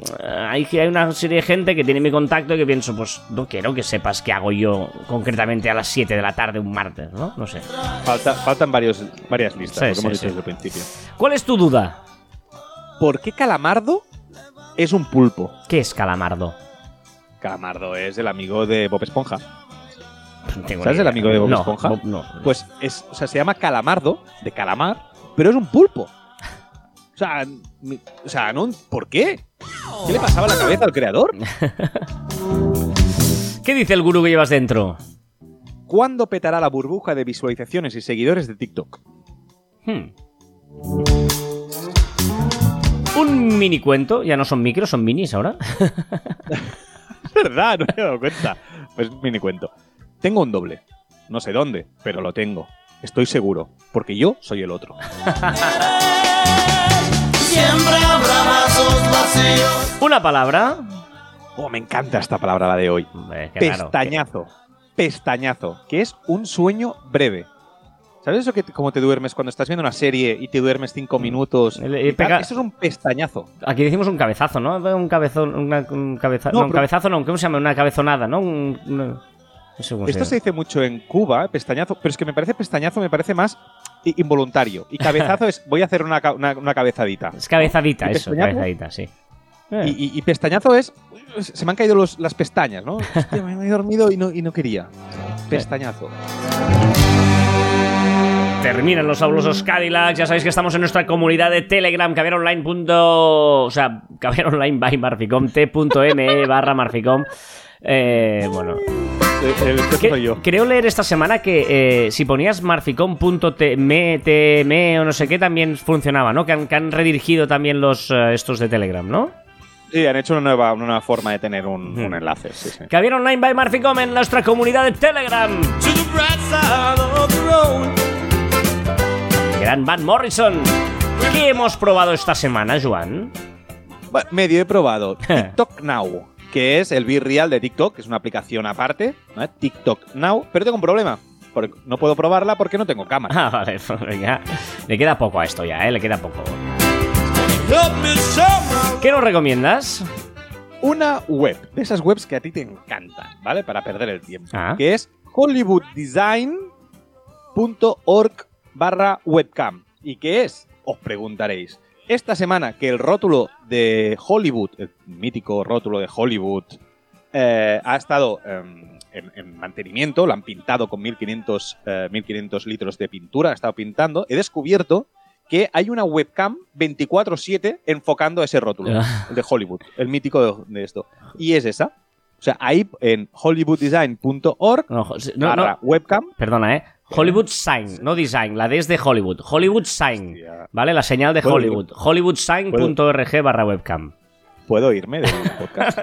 hay, hay una serie de gente que tiene mi contacto y que pienso, pues no quiero que sepas qué hago yo concretamente a las 7 de la tarde un martes, ¿no? No sé. Falta, faltan varios, varias listas, Sí, que sí, hemos dicho desde el principio. ¿Cuál es tu duda? ¿Por qué Calamardo es un pulpo? ¿Qué es calamardo? Calamardo es el amigo de Bob Esponja. Tengo ¿Sabes el amigo de Bob no, Esponja? Bob- no. Pues es, o sea, se llama Calamardo, de calamar, pero es un pulpo. O sea, mi- o sea, no, ¿por qué? ¿Qué le pasaba a la cabeza al creador? ¿Qué dice el gurú que llevas dentro? ¿Cuándo petará la burbuja de visualizaciones y seguidores de TikTok? Hmm. Un mini cuento, ya no son micros, son minis ahora. Es verdad, no me he dado cuenta. Pues mini cuento. Tengo un doble. No sé dónde, pero lo tengo. Estoy seguro, porque yo soy el otro. Siempre habrá vasos vacíos. Una palabra. Oh, me encanta esta palabra la de hoy. Hombre, qué raro. Pestañazo. Pestañazo, que es un sueño breve. ¿Sabes eso que como te duermes cuando estás viendo una serie y te duermes cinco minutos? El- y el tal? pega- Eso es un pestañazo. Aquí decimos un cabezazo, ¿no? Un cabezón, una, un cabeza- No, no, un pero- cabezazo no, ¿cómo se llama? Una cabezonada, ¿no? Un- una- no sé cómo Esto se dice mucho en Cuba, pestañazo, pero es que me parece pestañazo, me parece más involuntario. Y cabezazo es voy a hacer una, una- una cabezadita. Es cabezadita, ¿Y eso, pestañazo? cabezadita, sí. Eh, Y, y- y pestañazo es. Se me han caído los- las pestañas, ¿no? Hostia, me he dormido y no, y no quería. Pestañazo. Terminan los fabulosos Cadillacs. Ya sabéis que estamos en nuestra comunidad de Telegram, caviaronline. punto- O sea, caviaronline by marficom, t.me barra marficom. Eh, bueno, El, el que Que- soy yo. creo leer esta semana que eh, si ponías marficom.me tm o no sé qué también funcionaba, ¿no? Que han, que han redirigido también los eh, estos de Telegram, ¿no? Sí, han hecho una nueva, una nueva forma de tener un, Ujú. un enlace. Sí, sí. Caviar Online by Marficom en nuestra comunidad de Telegram. To the bright side of the road. Gran Van Morrison. ¿Qué hemos probado esta semana, Joan? Bueno, medio he probado TikTok Now, que es el Be Real de TikTok, que es una aplicación aparte, ¿vale? TikTok Now, pero tengo un problema. porque no puedo probarla porque no tengo cámara. Ah, vale, pues venga. Le queda poco a esto ya, ¿eh? Le queda poco. ¿Qué nos recomiendas? Una web, de esas webs que a ti te encantan, ¿vale? Para perder el tiempo. Ah. Que es hollywooddesign.org barra webcam. ¿Y qué es? Os preguntaréis. Esta semana que el rótulo de Hollywood, el mítico rótulo de Hollywood, eh, ha estado em, en, en mantenimiento, lo han pintado con 1500, eh, 1500 litros de pintura, ha estado pintando, he descubierto que hay una webcam 24/7 enfocando ese rótulo, Ah. el de Hollywood, el mítico de, de esto. Y es esa. O sea, ahí en hollywooddesign.org no, webcam. perdona, ¿eh? Hollywood Sign, no design, la D es de Hollywood. Hollywood Sign, Hostia. ¿vale? La señal de Hollywood. Hollywoodsign.org barra webcam. ¿Puedo irme del podcast?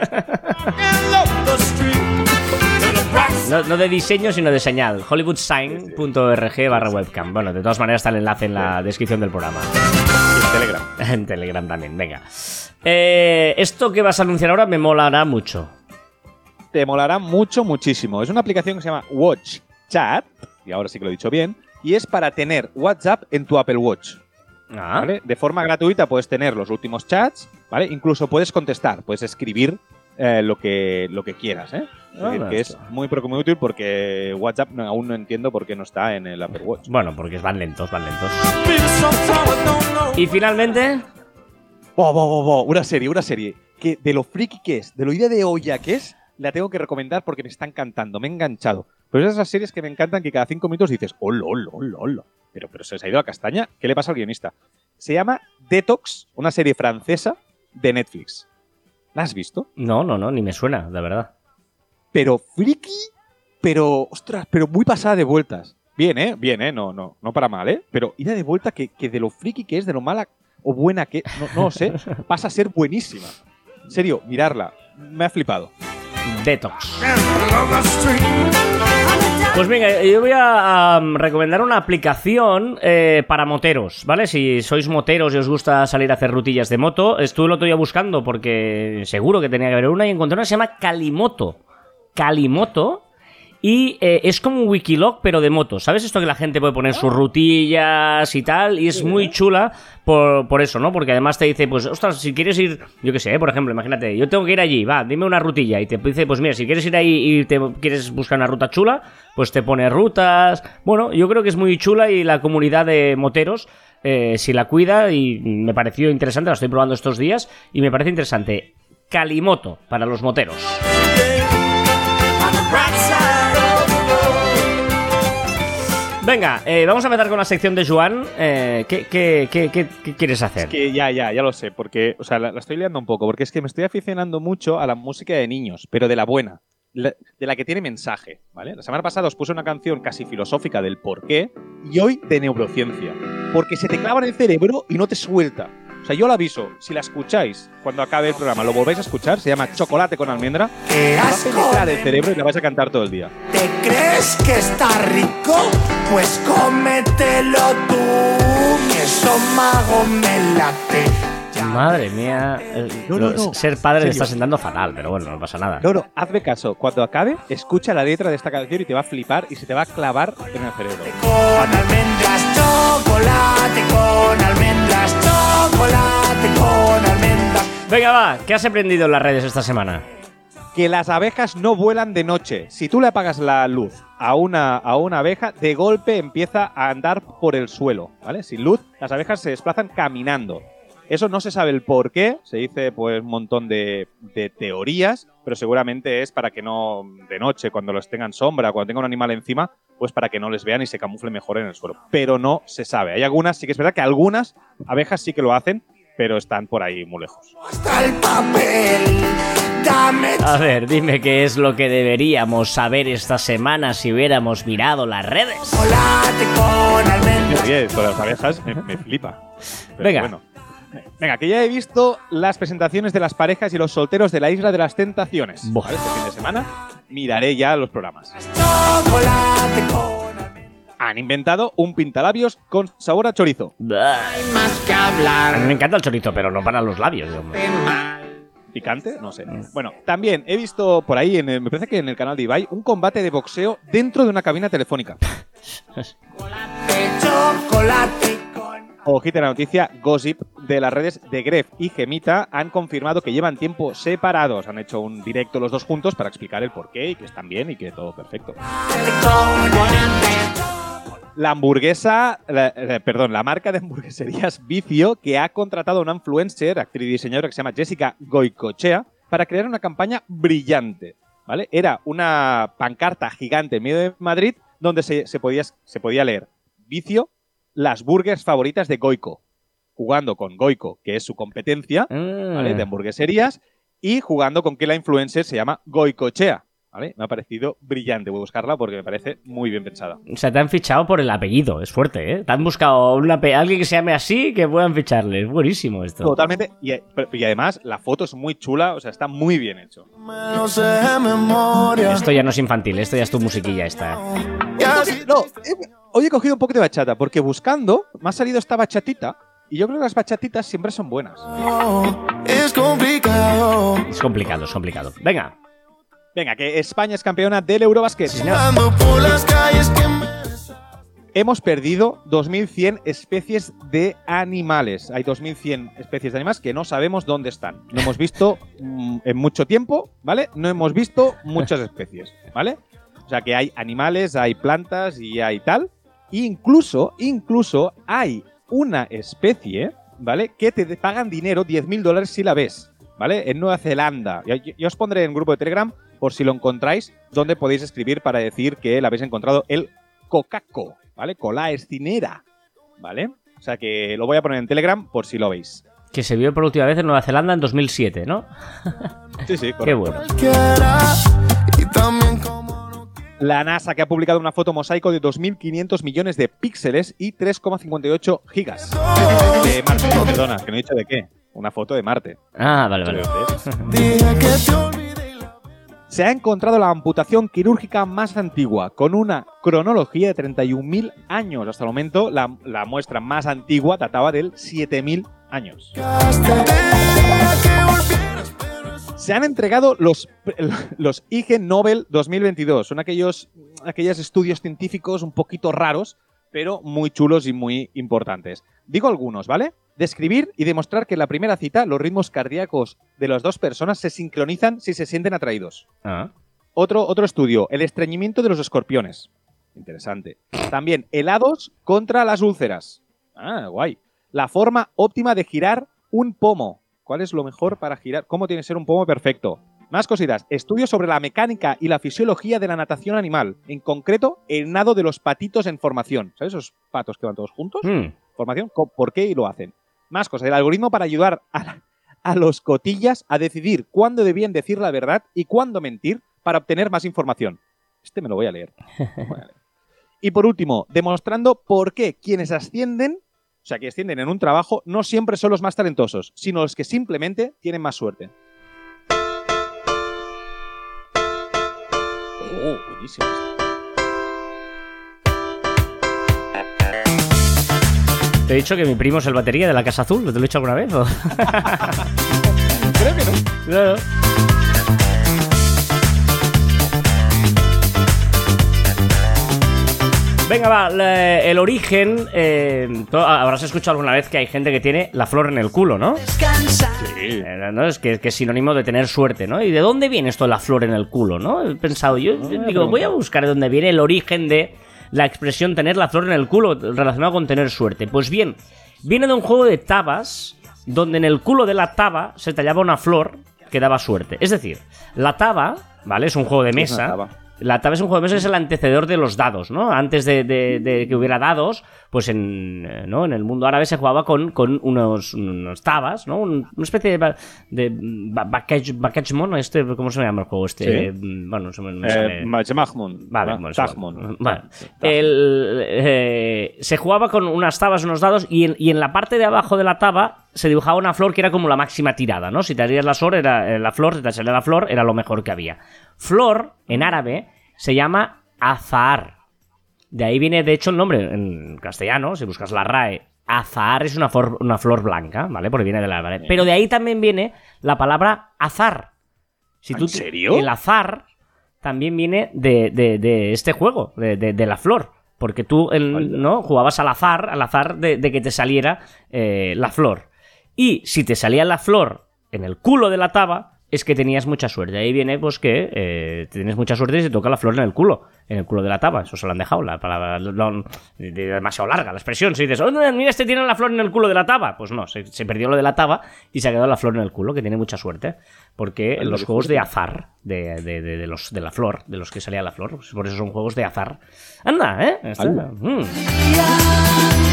No, no de diseño, sino de señal. Hollywoodsign.org barra webcam. Bueno, de todas maneras está el enlace en la descripción del programa. En Telegram. En Telegram también, venga. Eh, esto que vas a anunciar ahora me molará mucho. te molará mucho, muchísimo. Es una aplicación que se llama Watch Chat, y ahora sí que lo he dicho bien, y es para tener WhatsApp en tu Apple Watch. Ah, ¿vale? De forma gratuita puedes tener los últimos chats, ¿vale? Incluso puedes contestar, puedes escribir eh, lo, que, lo que quieras, ¿eh? Es Ah, decir, que es muy, pero muy útil porque WhatsApp no- aún no entiendo por qué no está en el Apple Watch. Bueno, porque van lentos, van lentos. Y finalmente, Bo, bo, bo, bo, Una serie, una serie. Que de lo friki que es, de lo idea de olla que es, la tengo que recomendar porque me está encantando, me he enganchado. Pero es esas series que me encantan que cada cinco minutos dices, hola, hola, hola, hola. Pero, pero se les ha ido la castaña. ¿Qué le pasa al guionista? Se llama Detox, una serie francesa de Netflix. ¿La has visto? no, no, no, ni me suena, de verdad. Pero friki, pero, ostras, pero muy pasada de vueltas. Bien, ¿eh? Bien, ¿eh? No, no, no para mal, ¿eh? Pero ida de vuelta que, que de lo friki que es, de lo mala o buena que no, no lo sé, pasa a ser buenísima. En serio, mirarla. Me ha flipado. Detox. Pues venga, yo voy a am, recomendar una aplicación eh, para moteros, ¿vale? Si sois moteros y os gusta salir a hacer rutillas de moto, estuve el otro día buscando porque seguro que tenía que haber una y encontré una que se llama Calimoto. Calimoto. Y eh, es como un Wikilog, pero de motos. ¿Sabes esto que la gente puede poner sus rutillas y tal? Y es muy chula por, por eso, ¿no? Porque además te dice, pues, ostras, si quieres ir, yo qué sé, ¿eh? por ejemplo, imagínate, yo tengo que ir allí, va, dime una rutilla. Y te dice, pues mira, si quieres ir ahí y te quieres buscar una ruta chula, pues te pone rutas. Bueno, yo creo que es muy chula y la comunidad de moteros, eh, si la cuida, y me pareció interesante, la estoy probando estos días, y me parece interesante. Calimoto para los moteros. Venga, eh, vamos a empezar con la sección de Joan. Eh, ¿qué, quieres hacer? Que ya, ya, ya lo sé, porque, o sea, la, estoy liando un poco, porque es que me estoy aficionando mucho a la música de niños, pero de la buena, de la que tiene mensaje, ¿vale? La semana pasada os puse una canción casi filosófica del por qué, y hoy de neurociencia, porque se te clava en el cerebro y no te suelta. Sea, yo lo aviso, si la escucháis cuando acabe el programa, lo volvéis a escuchar, se llama Chocolate con almendra, ¡Qué os va a asco! penetrar el cerebro y la vais a cantar todo el día. ¿Te crees que está rico? Pues cómetelo tú, mi estómago me late. Madre mía, No, no, lo- no. ser padre le está sentando fatal, pero bueno, no pasa nada. No, no, hazme caso, cuando acabe, escucha la letra de esta canción y te va a flipar y se te va a clavar en el cerebro. Con almendras, chocolate con almendras, chocolate con almendras. Venga, va, ¿qué has aprendido en las redes esta semana? que las abejas no vuelan de noche. Si tú le apagas la luz a una, a una abeja, de golpe empieza a andar por el suelo, ¿vale? Sin luz, las abejas se desplazan caminando. Eso no se sabe el por qué, se dice pues un montón de, de teorías, pero seguramente es para que no de noche, cuando los tengan sombra, cuando tenga un animal encima, pues para que no les vean y se camuflen mejor en el suelo. Pero no se sabe. Hay algunas, sí que es verdad que algunas abejas sí que lo hacen, pero están por ahí muy lejos. Hasta el papel, dame A ver, dime qué es lo que deberíamos saber esta semana si hubiéramos mirado las redes. Oye, con las abejas me, me flipa. Pero Venga. bueno. Venga, que ya he visto las presentaciones de las parejas y los solteros de la Isla de las Tentaciones. ¿vale? Este fin de semana miraré ya los programas. Chocolate. Han inventado un pintalabios con sabor a chorizo. Bah. Hay más que A mí hablar me encanta el chorizo, pero no para los labios. hombre. picante, no sé. Bueno, también he visto por ahí, en el- me parece que en el canal de Ibai, un combate de boxeo dentro de una cabina telefónica. Chocolate con... Ojita la noticia, Gossip de las redes de Gref y Gemita han confirmado que llevan tiempo separados. Han hecho un directo los dos juntos para explicar el porqué y que están bien y que todo perfecto. La hamburguesa, la- la- perdón, la marca de hamburgueserías Vicio, que ha contratado a una influencer, actriz y diseñadora que se llama Jessica Goicochea, para crear una campaña brillante. ¿Vale? Era una pancarta gigante en medio de Madrid donde se podía leer Vicio, las burgers favoritas de Goico. Jugando con Goico, que es su competencia, ¿vale? De hamburgueserías, y jugando con que la influencer se llama Goicochea. ¿Vale? Me ha parecido brillante. Voy a buscarla porque me parece muy bien pensada. O sea, te han fichado por el apellido, es fuerte, ¿eh? Te han buscado un ape- alguien que se llame así que puedan ficharle. Es buenísimo esto. Totalmente. Y, y además, la foto es muy chula, o sea, está muy bien hecho. Esto ya no es infantil, esto ya es tu musiquilla esta. ¿eh? No, eh, hoy he cogido un poco de bachata, porque buscando me ha salido esta bachatita, y yo creo que las bachatitas siempre son buenas. es complicado. Es complicado, es complicado. Venga, Venga, que España es campeona del Eurobasket. Ando por las calles que me... Hemos perdido 2.100 especies de animales. Hay 2.100 especies de animales que no sabemos dónde están. No hemos visto mm, en mucho tiempo, ¿vale? No hemos visto muchas especies, ¿vale? O sea que hay animales, hay plantas y hay tal. E incluso, incluso hay una especie, ¿vale? Que te pagan dinero, 10.000 dólares si la ves, ¿vale? En Nueva Zelanda. Yo, os pondré en grupo de Telegram, por si lo encontráis, donde podéis escribir para decir que la habéis encontrado el cocaco, ¿vale? Cola escinera, ¿vale? O sea que lo voy a poner en Telegram por si lo veis. que se vio por última vez en Nueva Zelanda en 2007, ¿no? Sí, sí, Qué correcto. bueno. La NASA que ha publicado una foto mosaico de 2.500 millones de píxeles y 3,58 gigas. De Marte, perdona, que no he dicho de qué. Una foto de Marte. Ah, vale, vale. Se ha encontrado la amputación quirúrgica más antigua, con una cronología de 31.000 años. Hasta el momento, la, la muestra más antigua databa del 7.000 años. Se han entregado los, los IG Nobel 2022. Son aquellos, aquellos estudios científicos un poquito raros, pero muy chulos y muy importantes. Digo algunos, ¿vale? Describir y demostrar que en la primera cita los ritmos cardíacos de las dos personas se sincronizan si se sienten atraídos. Ah. Otro, otro estudio, el estreñimiento de los escorpiones. Interesante. También helados contra las úlceras. Ah, guay. La forma óptima de girar un pomo. ¿Cuál es lo mejor para girar? ¿Cómo tiene que ser un pomo perfecto? Más cositas. Estudios sobre la mecánica y la fisiología de la natación animal. En concreto, el nado de los patitos en formación. ¿Sabes esos patos que van todos juntos? Hmm. formación, por qué y lo hacen. Más cosas, el algoritmo para ayudar a, la- a los cotillas a decidir cuándo debían decir la verdad y cuándo mentir para obtener más información. Este me lo voy a leer. Lo voy a leer. Y por último, demostrando por qué quienes ascienden, o sea, que ascienden en un trabajo, no siempre son los más talentosos, sino los que simplemente tienen más suerte. Oh, buenísimo. Te he dicho que mi primo es el batería de la Casa Azul. ¿Te lo he dicho alguna vez? Creo que no. No, no. Venga, va, el origen. eh, to- habrás escuchado alguna vez que hay gente que tiene la flor en el culo, ¿no? Eh, ¿no? Es que, que es sinónimo de tener suerte, ¿no? ¿Y de dónde viene esto de la flor en el culo, no? He pensado, yo yo digo, voy a buscar de dónde viene el origen de la expresión tener la flor en el culo relacionado con tener suerte. Pues bien, viene de un juego de tabas donde en el culo de la taba se tallaba una flor que daba suerte. Es decir, la taba, ¿vale? Es un juego de es una mesa. La taba es un juego de mesa, es el antecedor de los dados, ¿no? Antes de, de- de que hubiera dados, pues en, eh, ¿no? en el mundo árabe se jugaba con, con unos, unos tabas, ¿no? Un- una especie de, de ba- backgammon, backgammon, este, ¿cómo se llama el juego? Este, Sí. mm, bueno, no se me, no Eh, se me- Majmahmun. Vale, bueno, Vale. El, eh, se jugaba con unas tabas, unos dados, y en, y en la parte de abajo de la taba se dibujaba una flor que era como la máxima tirada, ¿no? Si te harías la flor, era eh, la flor, si te salía la flor, era lo mejor que había. Flor, en árabe, se llama azahar. De ahí viene, de hecho, el nombre en castellano, si buscas la RAE, azahar es una, flor- una flor blanca, ¿vale? Porque viene de la... ¿vale? Pero de ahí también viene la palabra azar. Si ¿En serio? El azar también viene de, de- de este juego, de, la flor. Porque tú el- ¿no? jugabas al azar, al azar de, de que te saliera eh, la flor. Y si te salía la flor en el culo de la taba, es que tenías mucha suerte. Ahí viene, pues, que eh, tienes mucha suerte y se toca la flor en el culo, en el culo de la taba. Eso se lo han dejado, la palabra lo- demasiado larga la expresión. Si dices, "Oh, mira, este tiene la flor en el culo de la taba. Pues no, se, se perdió lo de la taba y se ha quedado la flor en el culo, que tiene mucha suerte. Porque en los juegos de azar, de, de- de- de los, de la flor, de los que salía la flor, pues por eso son juegos de azar. Anda, ¿eh? Anda. mm.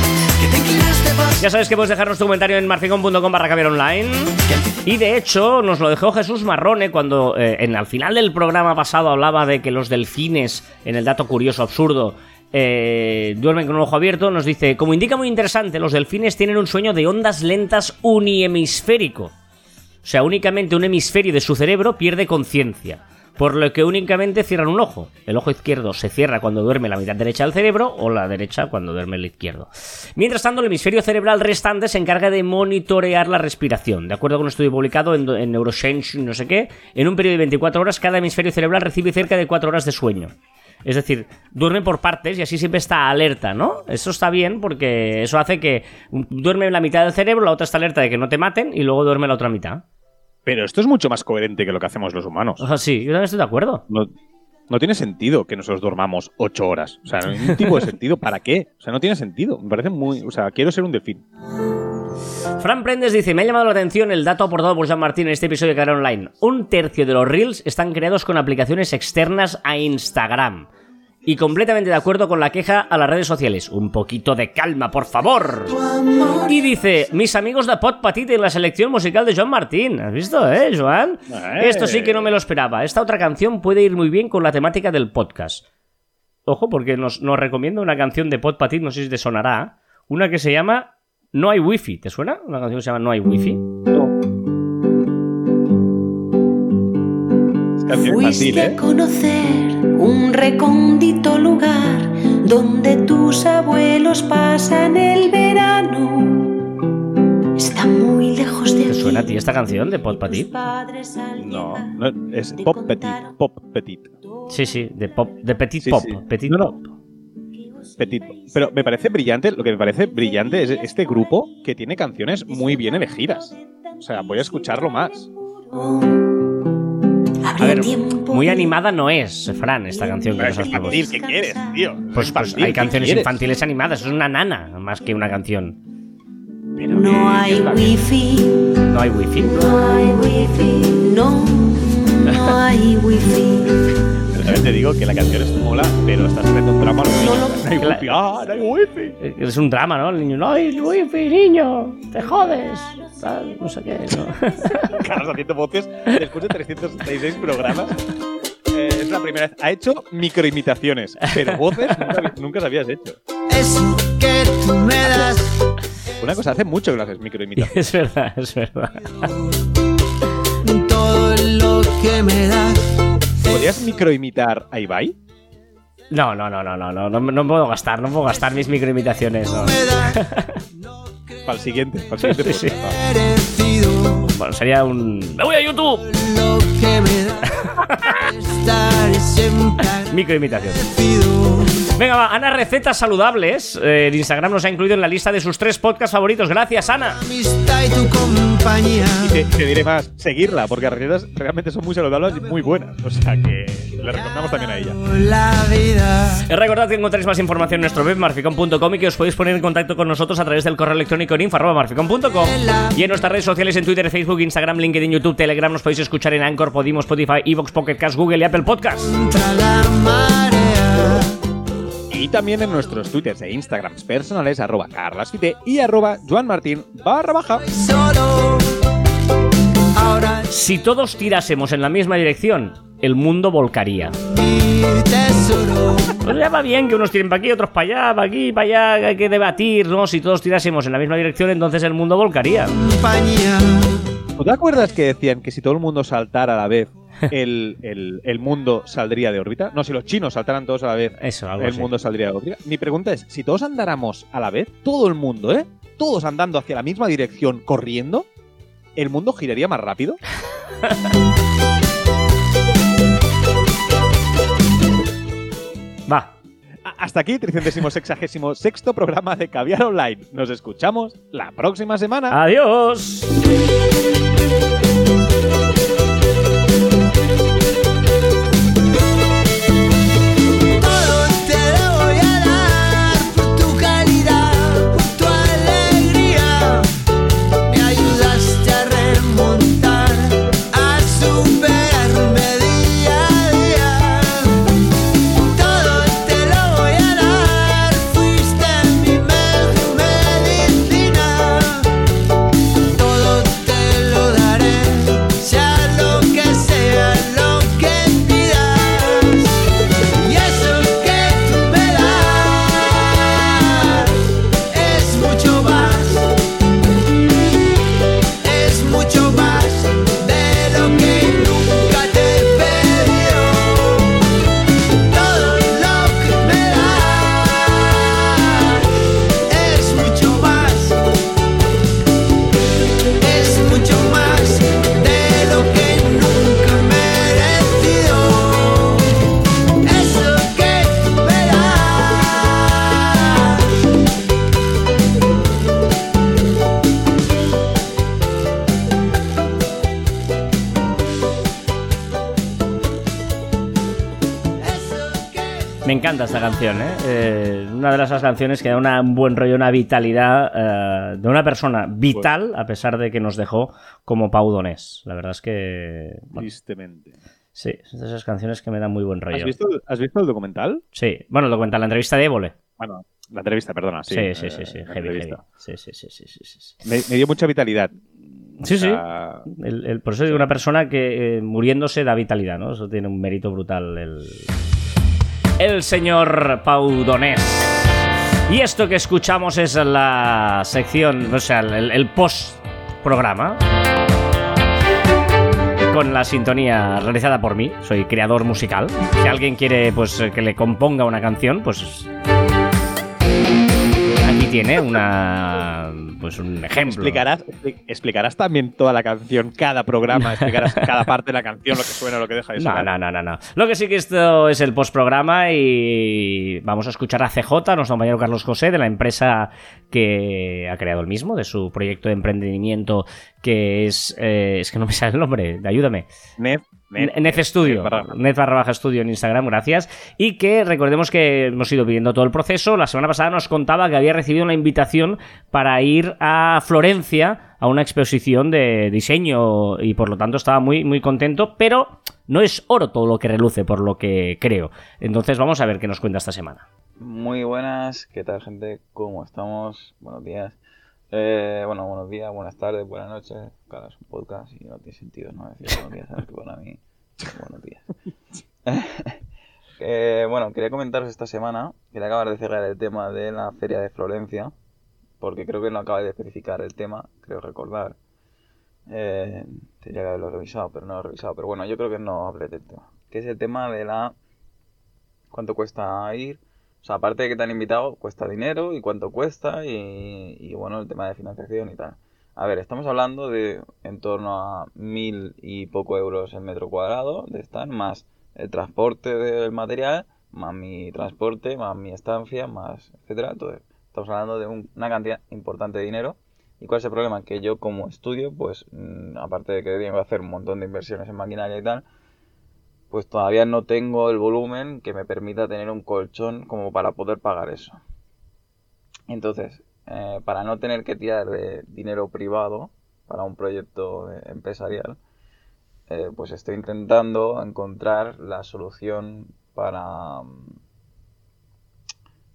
Ya sabes que puedes dejarnos tu comentario en marficon.com barra caviar online. Y de hecho, nos lo dejó Jesús Marrone cuando eh, en, al final del programa pasado hablaba de que los delfines, en el dato curioso absurdo, eh, duermen con un ojo abierto. Nos dice: Como indica muy interesante, los delfines tienen un sueño de ondas lentas unihemisférico. O sea, únicamente un hemisferio de su cerebro pierde conciencia, por lo que únicamente cierran un ojo. El ojo izquierdo se cierra cuando duerme la mitad derecha del cerebro o la derecha cuando duerme el izquierdo. Mientras tanto, el hemisferio cerebral restante se encarga de monitorear la respiración. De acuerdo con un estudio publicado en, en no sé qué, en un periodo de 24 horas cada hemisferio cerebral recibe cerca de 4 horas de sueño. Es decir, duerme por partes y así siempre está alerta, ¿no? Eso está bien porque eso hace que duerme la mitad del cerebro, la otra está alerta de que no te maten y luego duerme la otra mitad. Pero esto es mucho más coherente que lo que hacemos los humanos. O sea, sí, yo también estoy de acuerdo. No, no tiene sentido que nosotros dormamos ocho horas. O sea, no hay ningún tipo de sentido. ¿Para qué? O sea, no tiene sentido. Me parece muy. O sea, quiero ser un delfín. Fran Prendes dice, me ha llamado la atención el dato aportado por Jean Martín en este episodio de Cara Online. Un tercio de los Reels están creados con aplicaciones externas a Instagram. Y completamente de acuerdo con la queja a las redes sociales. Un poquito de calma, por favor. Y dice, mis amigos de Pot Patit en la selección musical de Joan Martín. ¿Has visto, eh, Joan? Eh. Esto sí que no me lo esperaba. Esta otra canción puede ir muy bien con la temática del podcast. Ojo, porque nos, nos recomienda una canción de Pot Patit, no sé si te sonará. Una que se llama No hay wifi. ¿Te suena? Una canción que se llama No hay wifi. Es canción a ¿eh? conocer un recóndito lugar donde tus abuelos pasan el verano. Está muy lejos de ¿Te aquí. suena a ti esta canción de padres al No, no, es pop petit. Pop petit. Sí, sí, de pop, de Petit Sí, Pop. sí. Petit No, no. Pop. Petit. Pero me parece brillante, lo que me parece brillante es este grupo que tiene canciones muy bien elegidas. O sea, voy a escucharlo más. A ver, muy animada no es, Fran, esta canción que nos has propuesto. ¿qué quieres, tío? Es Pues, pues hay ¿qué canciones infantiles animadas, es una nana más que una canción. Pero No hay wifi, No hay wifi. no hay wifi, no, no hay wifi. También te digo que la canción es mola, pero estás haciendo un drama. No lo- No hay wifi. Ah, no hay wifi. Es un drama, ¿no? El niño, no hay wifi, niño, te jodes. Tal, no sé qué, ¿no? Carlos haciendo voces después de 366 programas. Eh, es la primera vez. Ha hecho microimitaciones, pero voces nunca, nunca las habías hecho. Eso que tú me das. Una cosa, hace mucho que no haces microimitaciones. es verdad, es verdad. Todo lo que me das. ¿Podrías microimitar a Ibai? No, no, no, no, no, no, no, no puedo gastar, no puedo gastar mis microimitaciones. no. Para el siguiente, para el siguiente Sí, sí. Bueno, sería un... ¡Me voy a YouTube! Lo que me Microimitación. agradecido. Venga, va, Ana Recetas Saludables. eh, en Instagram nos ha incluido en la lista de sus tres podcasts favoritos. Gracias, Ana. Amistad y tu compañía. Y te, te diré más, seguirla, porque las recetas realmente son muy saludables y muy buenas. O sea que le recomendamos también a ella. La vida. Eh, Recordad que encontráis más información en nuestro web marficon.com y que os podéis poner en contacto con nosotros a través del correo electrónico en info@marficon.com y en nuestras redes sociales en Twitter, Facebook, Instagram, LinkedIn, YouTube, Telegram nos podéis escuchar en Anchor, Podimo, Spotify, Evox, Pocket Cast, Google y Apple Podcast. Y también en nuestros twitters e instagrams personales, arroba carlasfite y arroba joanmartin barra baja. Solo. Si todos tirásemos en la misma dirección, el mundo volcaría. Pues ya va bien que unos tiren para aquí, otros para allá, para aquí, para allá, que hay que debatir, ¿no? Si todos tirásemos en la misma dirección, entonces el mundo volcaría. ¿No te acuerdas que decían que si todo el mundo saltara a la vez, el, el- el mundo saldría de órbita? No, si los chinos saltaran todos a la vez, Eso, algo el así. mundo saldría de órbita. Mi pregunta es, si todos andáramos a la vez, todo el mundo, ¿eh? todos andando hacia la misma dirección, corriendo, ¿el mundo giraría más rápido? Va. Hasta aquí, 366 sexto programa de Caviar Online. Nos escuchamos la próxima semana. Adiós. Encanta esta canción, ¿eh? Eh, Una de esas canciones que da una- un buen rollo, una vitalidad eh, de una persona vital, a pesar de que nos dejó como Pau Donés. La verdad es que. bueno, Tristemente. sí, es de esas canciones que me dan muy buen rollo. ¿Has visto, ¿Has visto el documental? Sí, bueno, lo cuenta la entrevista de Évole. Bueno, la entrevista, perdona. Sí, Sí, sí, eh, sí, sí, la heavy, heavy. Sí, sí, sí, sí, sí, sí, sí. Me, me dio mucha vitalidad. Sí, sí. El- el- por eso digo una persona que eh, muriéndose da vitalidad, ¿no? Eso tiene un mérito brutal el, el señor Pau Donés. Y esto que escuchamos es la sección, o sea, el, el post-programa. Con la sintonía realizada por mí, soy creador musical. Si alguien quiere pues que le componga una canción, pues aquí tiene una pues un ejemplo. explicarás, expli- explicarás también toda la canción, cada programa, explicarás cada parte de la canción, lo que suena, lo que deja de No, sonar. no, no, no, no. Lo que sí que esto es el postprograma y vamos a escuchar a CJ, nuestro compañero Carlos José, de la empresa que ha creado el mismo, de su proyecto de emprendimiento que es... eh, es que no me sale el nombre, ayúdame. Nef, Nef Studio. Net barra baja Studio en Instagram, gracias. Y que recordemos que hemos ido viviendo todo el proceso. La semana pasada nos contaba que había recibido una invitación para ir a Florencia a una exposición de diseño y por lo tanto estaba muy, muy contento, pero no es oro todo lo que reluce, por lo que creo. Entonces vamos a ver qué nos cuenta esta semana. Muy buenas, ¿qué tal gente? ¿Cómo estamos? Buenos días. Eh, bueno, buenos días, buenas tardes, buenas noches. Claro, es un podcast y no tiene sentido no decir buenos días, que para mí, buenos días. Eh, bueno, quería comentaros esta semana, quería acabar de cerrar el tema de la feria de Florencia, porque creo que no acaba de especificar el tema, creo recordar. Eh, tendría que haberlo revisado, pero no lo he revisado. Pero bueno, yo creo que no hablé del tema. Que es el tema de la... ¿Cuánto cuesta ir? O sea, aparte de que te han invitado, cuesta dinero y cuánto cuesta y, bueno, el tema de financiación y tal. A ver, estamos hablando de en torno a mil y poco euros el metro cuadrado de stand, más el transporte del material, más mi transporte, más mi estancia, más etcétera. Entonces, estamos hablando de un- una cantidad importante de dinero. ¿Y cuál es el problema? Que yo como estudio, pues mm, aparte de que tengo que hacer un montón de inversiones en maquinaria y tal, pues todavía no tengo el volumen que me permita tener un colchón como para poder pagar eso. Entonces, eh, para no tener que tirar dinero privado para un proyecto eh, empresarial, eh, pues estoy intentando encontrar la solución para, mm,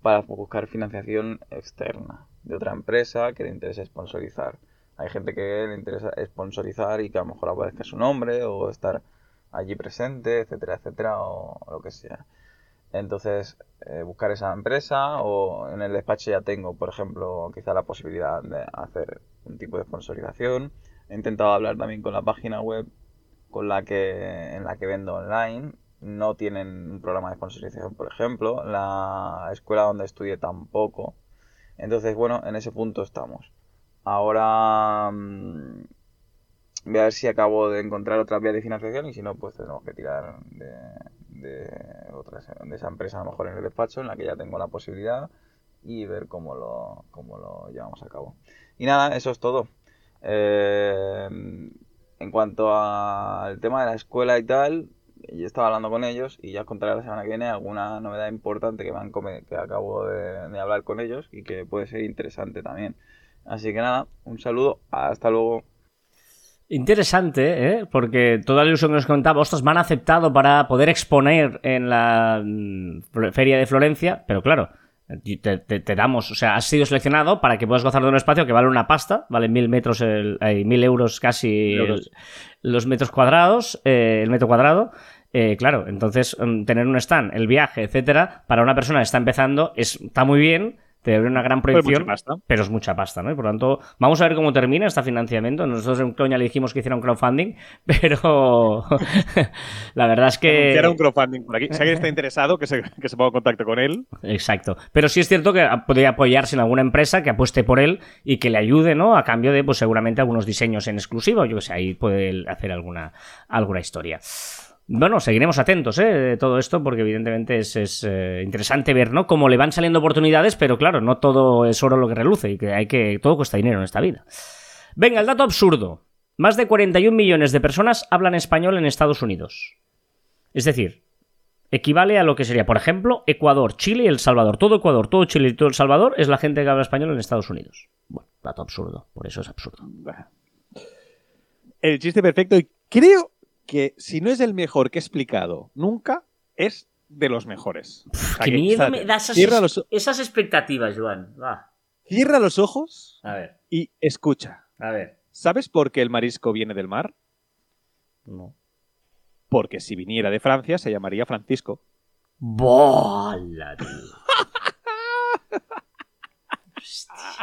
para buscar financiación externa de otra empresa que le interese sponsorizar. Hay gente que le interesa sponsorizar y que a lo mejor aparezca su nombre o estar allí presente, etcétera, etcétera, o, lo que sea. Entonces, eh, buscar esa empresa o en el despacho ya tengo, por ejemplo, quizá la posibilidad de hacer un tipo de sponsorización. He intentado hablar también con la página web con la que, en la que vendo online. No tienen un programa de sponsorización, por ejemplo. La escuela donde estudié tampoco. Entonces, bueno, en ese punto estamos. Ahora mm, voy a ver si acabo de encontrar otra vía de financiación y si no, pues tenemos que tirar de, de, otras- de esa empresa a lo mejor en el despacho en la que ya tengo la posibilidad y ver cómo lo, cómo lo llevamos a cabo. Y nada, eso es todo. Eh, en cuanto al tema de la escuela y tal, yo estaba hablando con ellos y ya os contaré la semana que viene alguna novedad importante que, me han que acabo de hablar con ellos y que puede ser interesante también. Así que nada, un saludo, hasta luego. Interesante, ¿eh? Porque toda la ilusión que nos contaba, ostras, me han aceptado para poder exponer en la mm, Feria de Florencia, pero claro, te, te- te damos, o sea, has sido seleccionado para que puedas gozar de un espacio que vale una pasta, vale mil metros, el, hay mil euros casi Euros. el- los metros cuadrados, eh, el metro cuadrado. Eh, claro, entonces mm, tener un stand, el viaje, etcétera, para una persona que está empezando es- está muy bien, te abre una gran proyección, pero es mucha pasta, ¿no? Y por lo tanto, vamos a ver cómo termina este financiamiento. Nosotros en Coña le dijimos que hiciera un crowdfunding, pero la verdad es que... Anunciar un crowdfunding por aquí. Si alguien está interesado, que se, que se ponga en contacto con él. Exacto. Pero sí es cierto que podría apoyarse en alguna empresa que apueste por él y que le ayude, ¿no? A cambio de, pues seguramente, algunos diseños en exclusivo. Yo que sé, ahí puede hacer alguna, alguna historia. Bueno, seguiremos atentos ¿eh? de todo esto porque evidentemente es, es, eh, interesante ver, ¿no? Cómo le van saliendo oportunidades, pero claro, no todo es oro lo que reluce y que hay que todo cuesta dinero en esta vida. Venga, el dato absurdo. Más de 41 millones de personas hablan español en Estados Unidos. Es decir, equivale a lo que sería, por ejemplo, Ecuador, Chile y El Salvador. Todo Ecuador, todo Chile y todo El Salvador es la gente que habla español en Estados Unidos. Bueno, dato absurdo, por eso es absurdo. El chiste perfecto y creo que si no es el mejor que he explicado nunca, es de los mejores. O sea Qué que, miedo fíjate, me da esas, cierra, los, esas expectativas, Joan. Va. cierra los ojos A ver, y escucha. a ver. ¿Sabes por qué el marisco viene del mar? No. Porque si viniera de Francia se llamaría Francisco. ¡Bola, tío!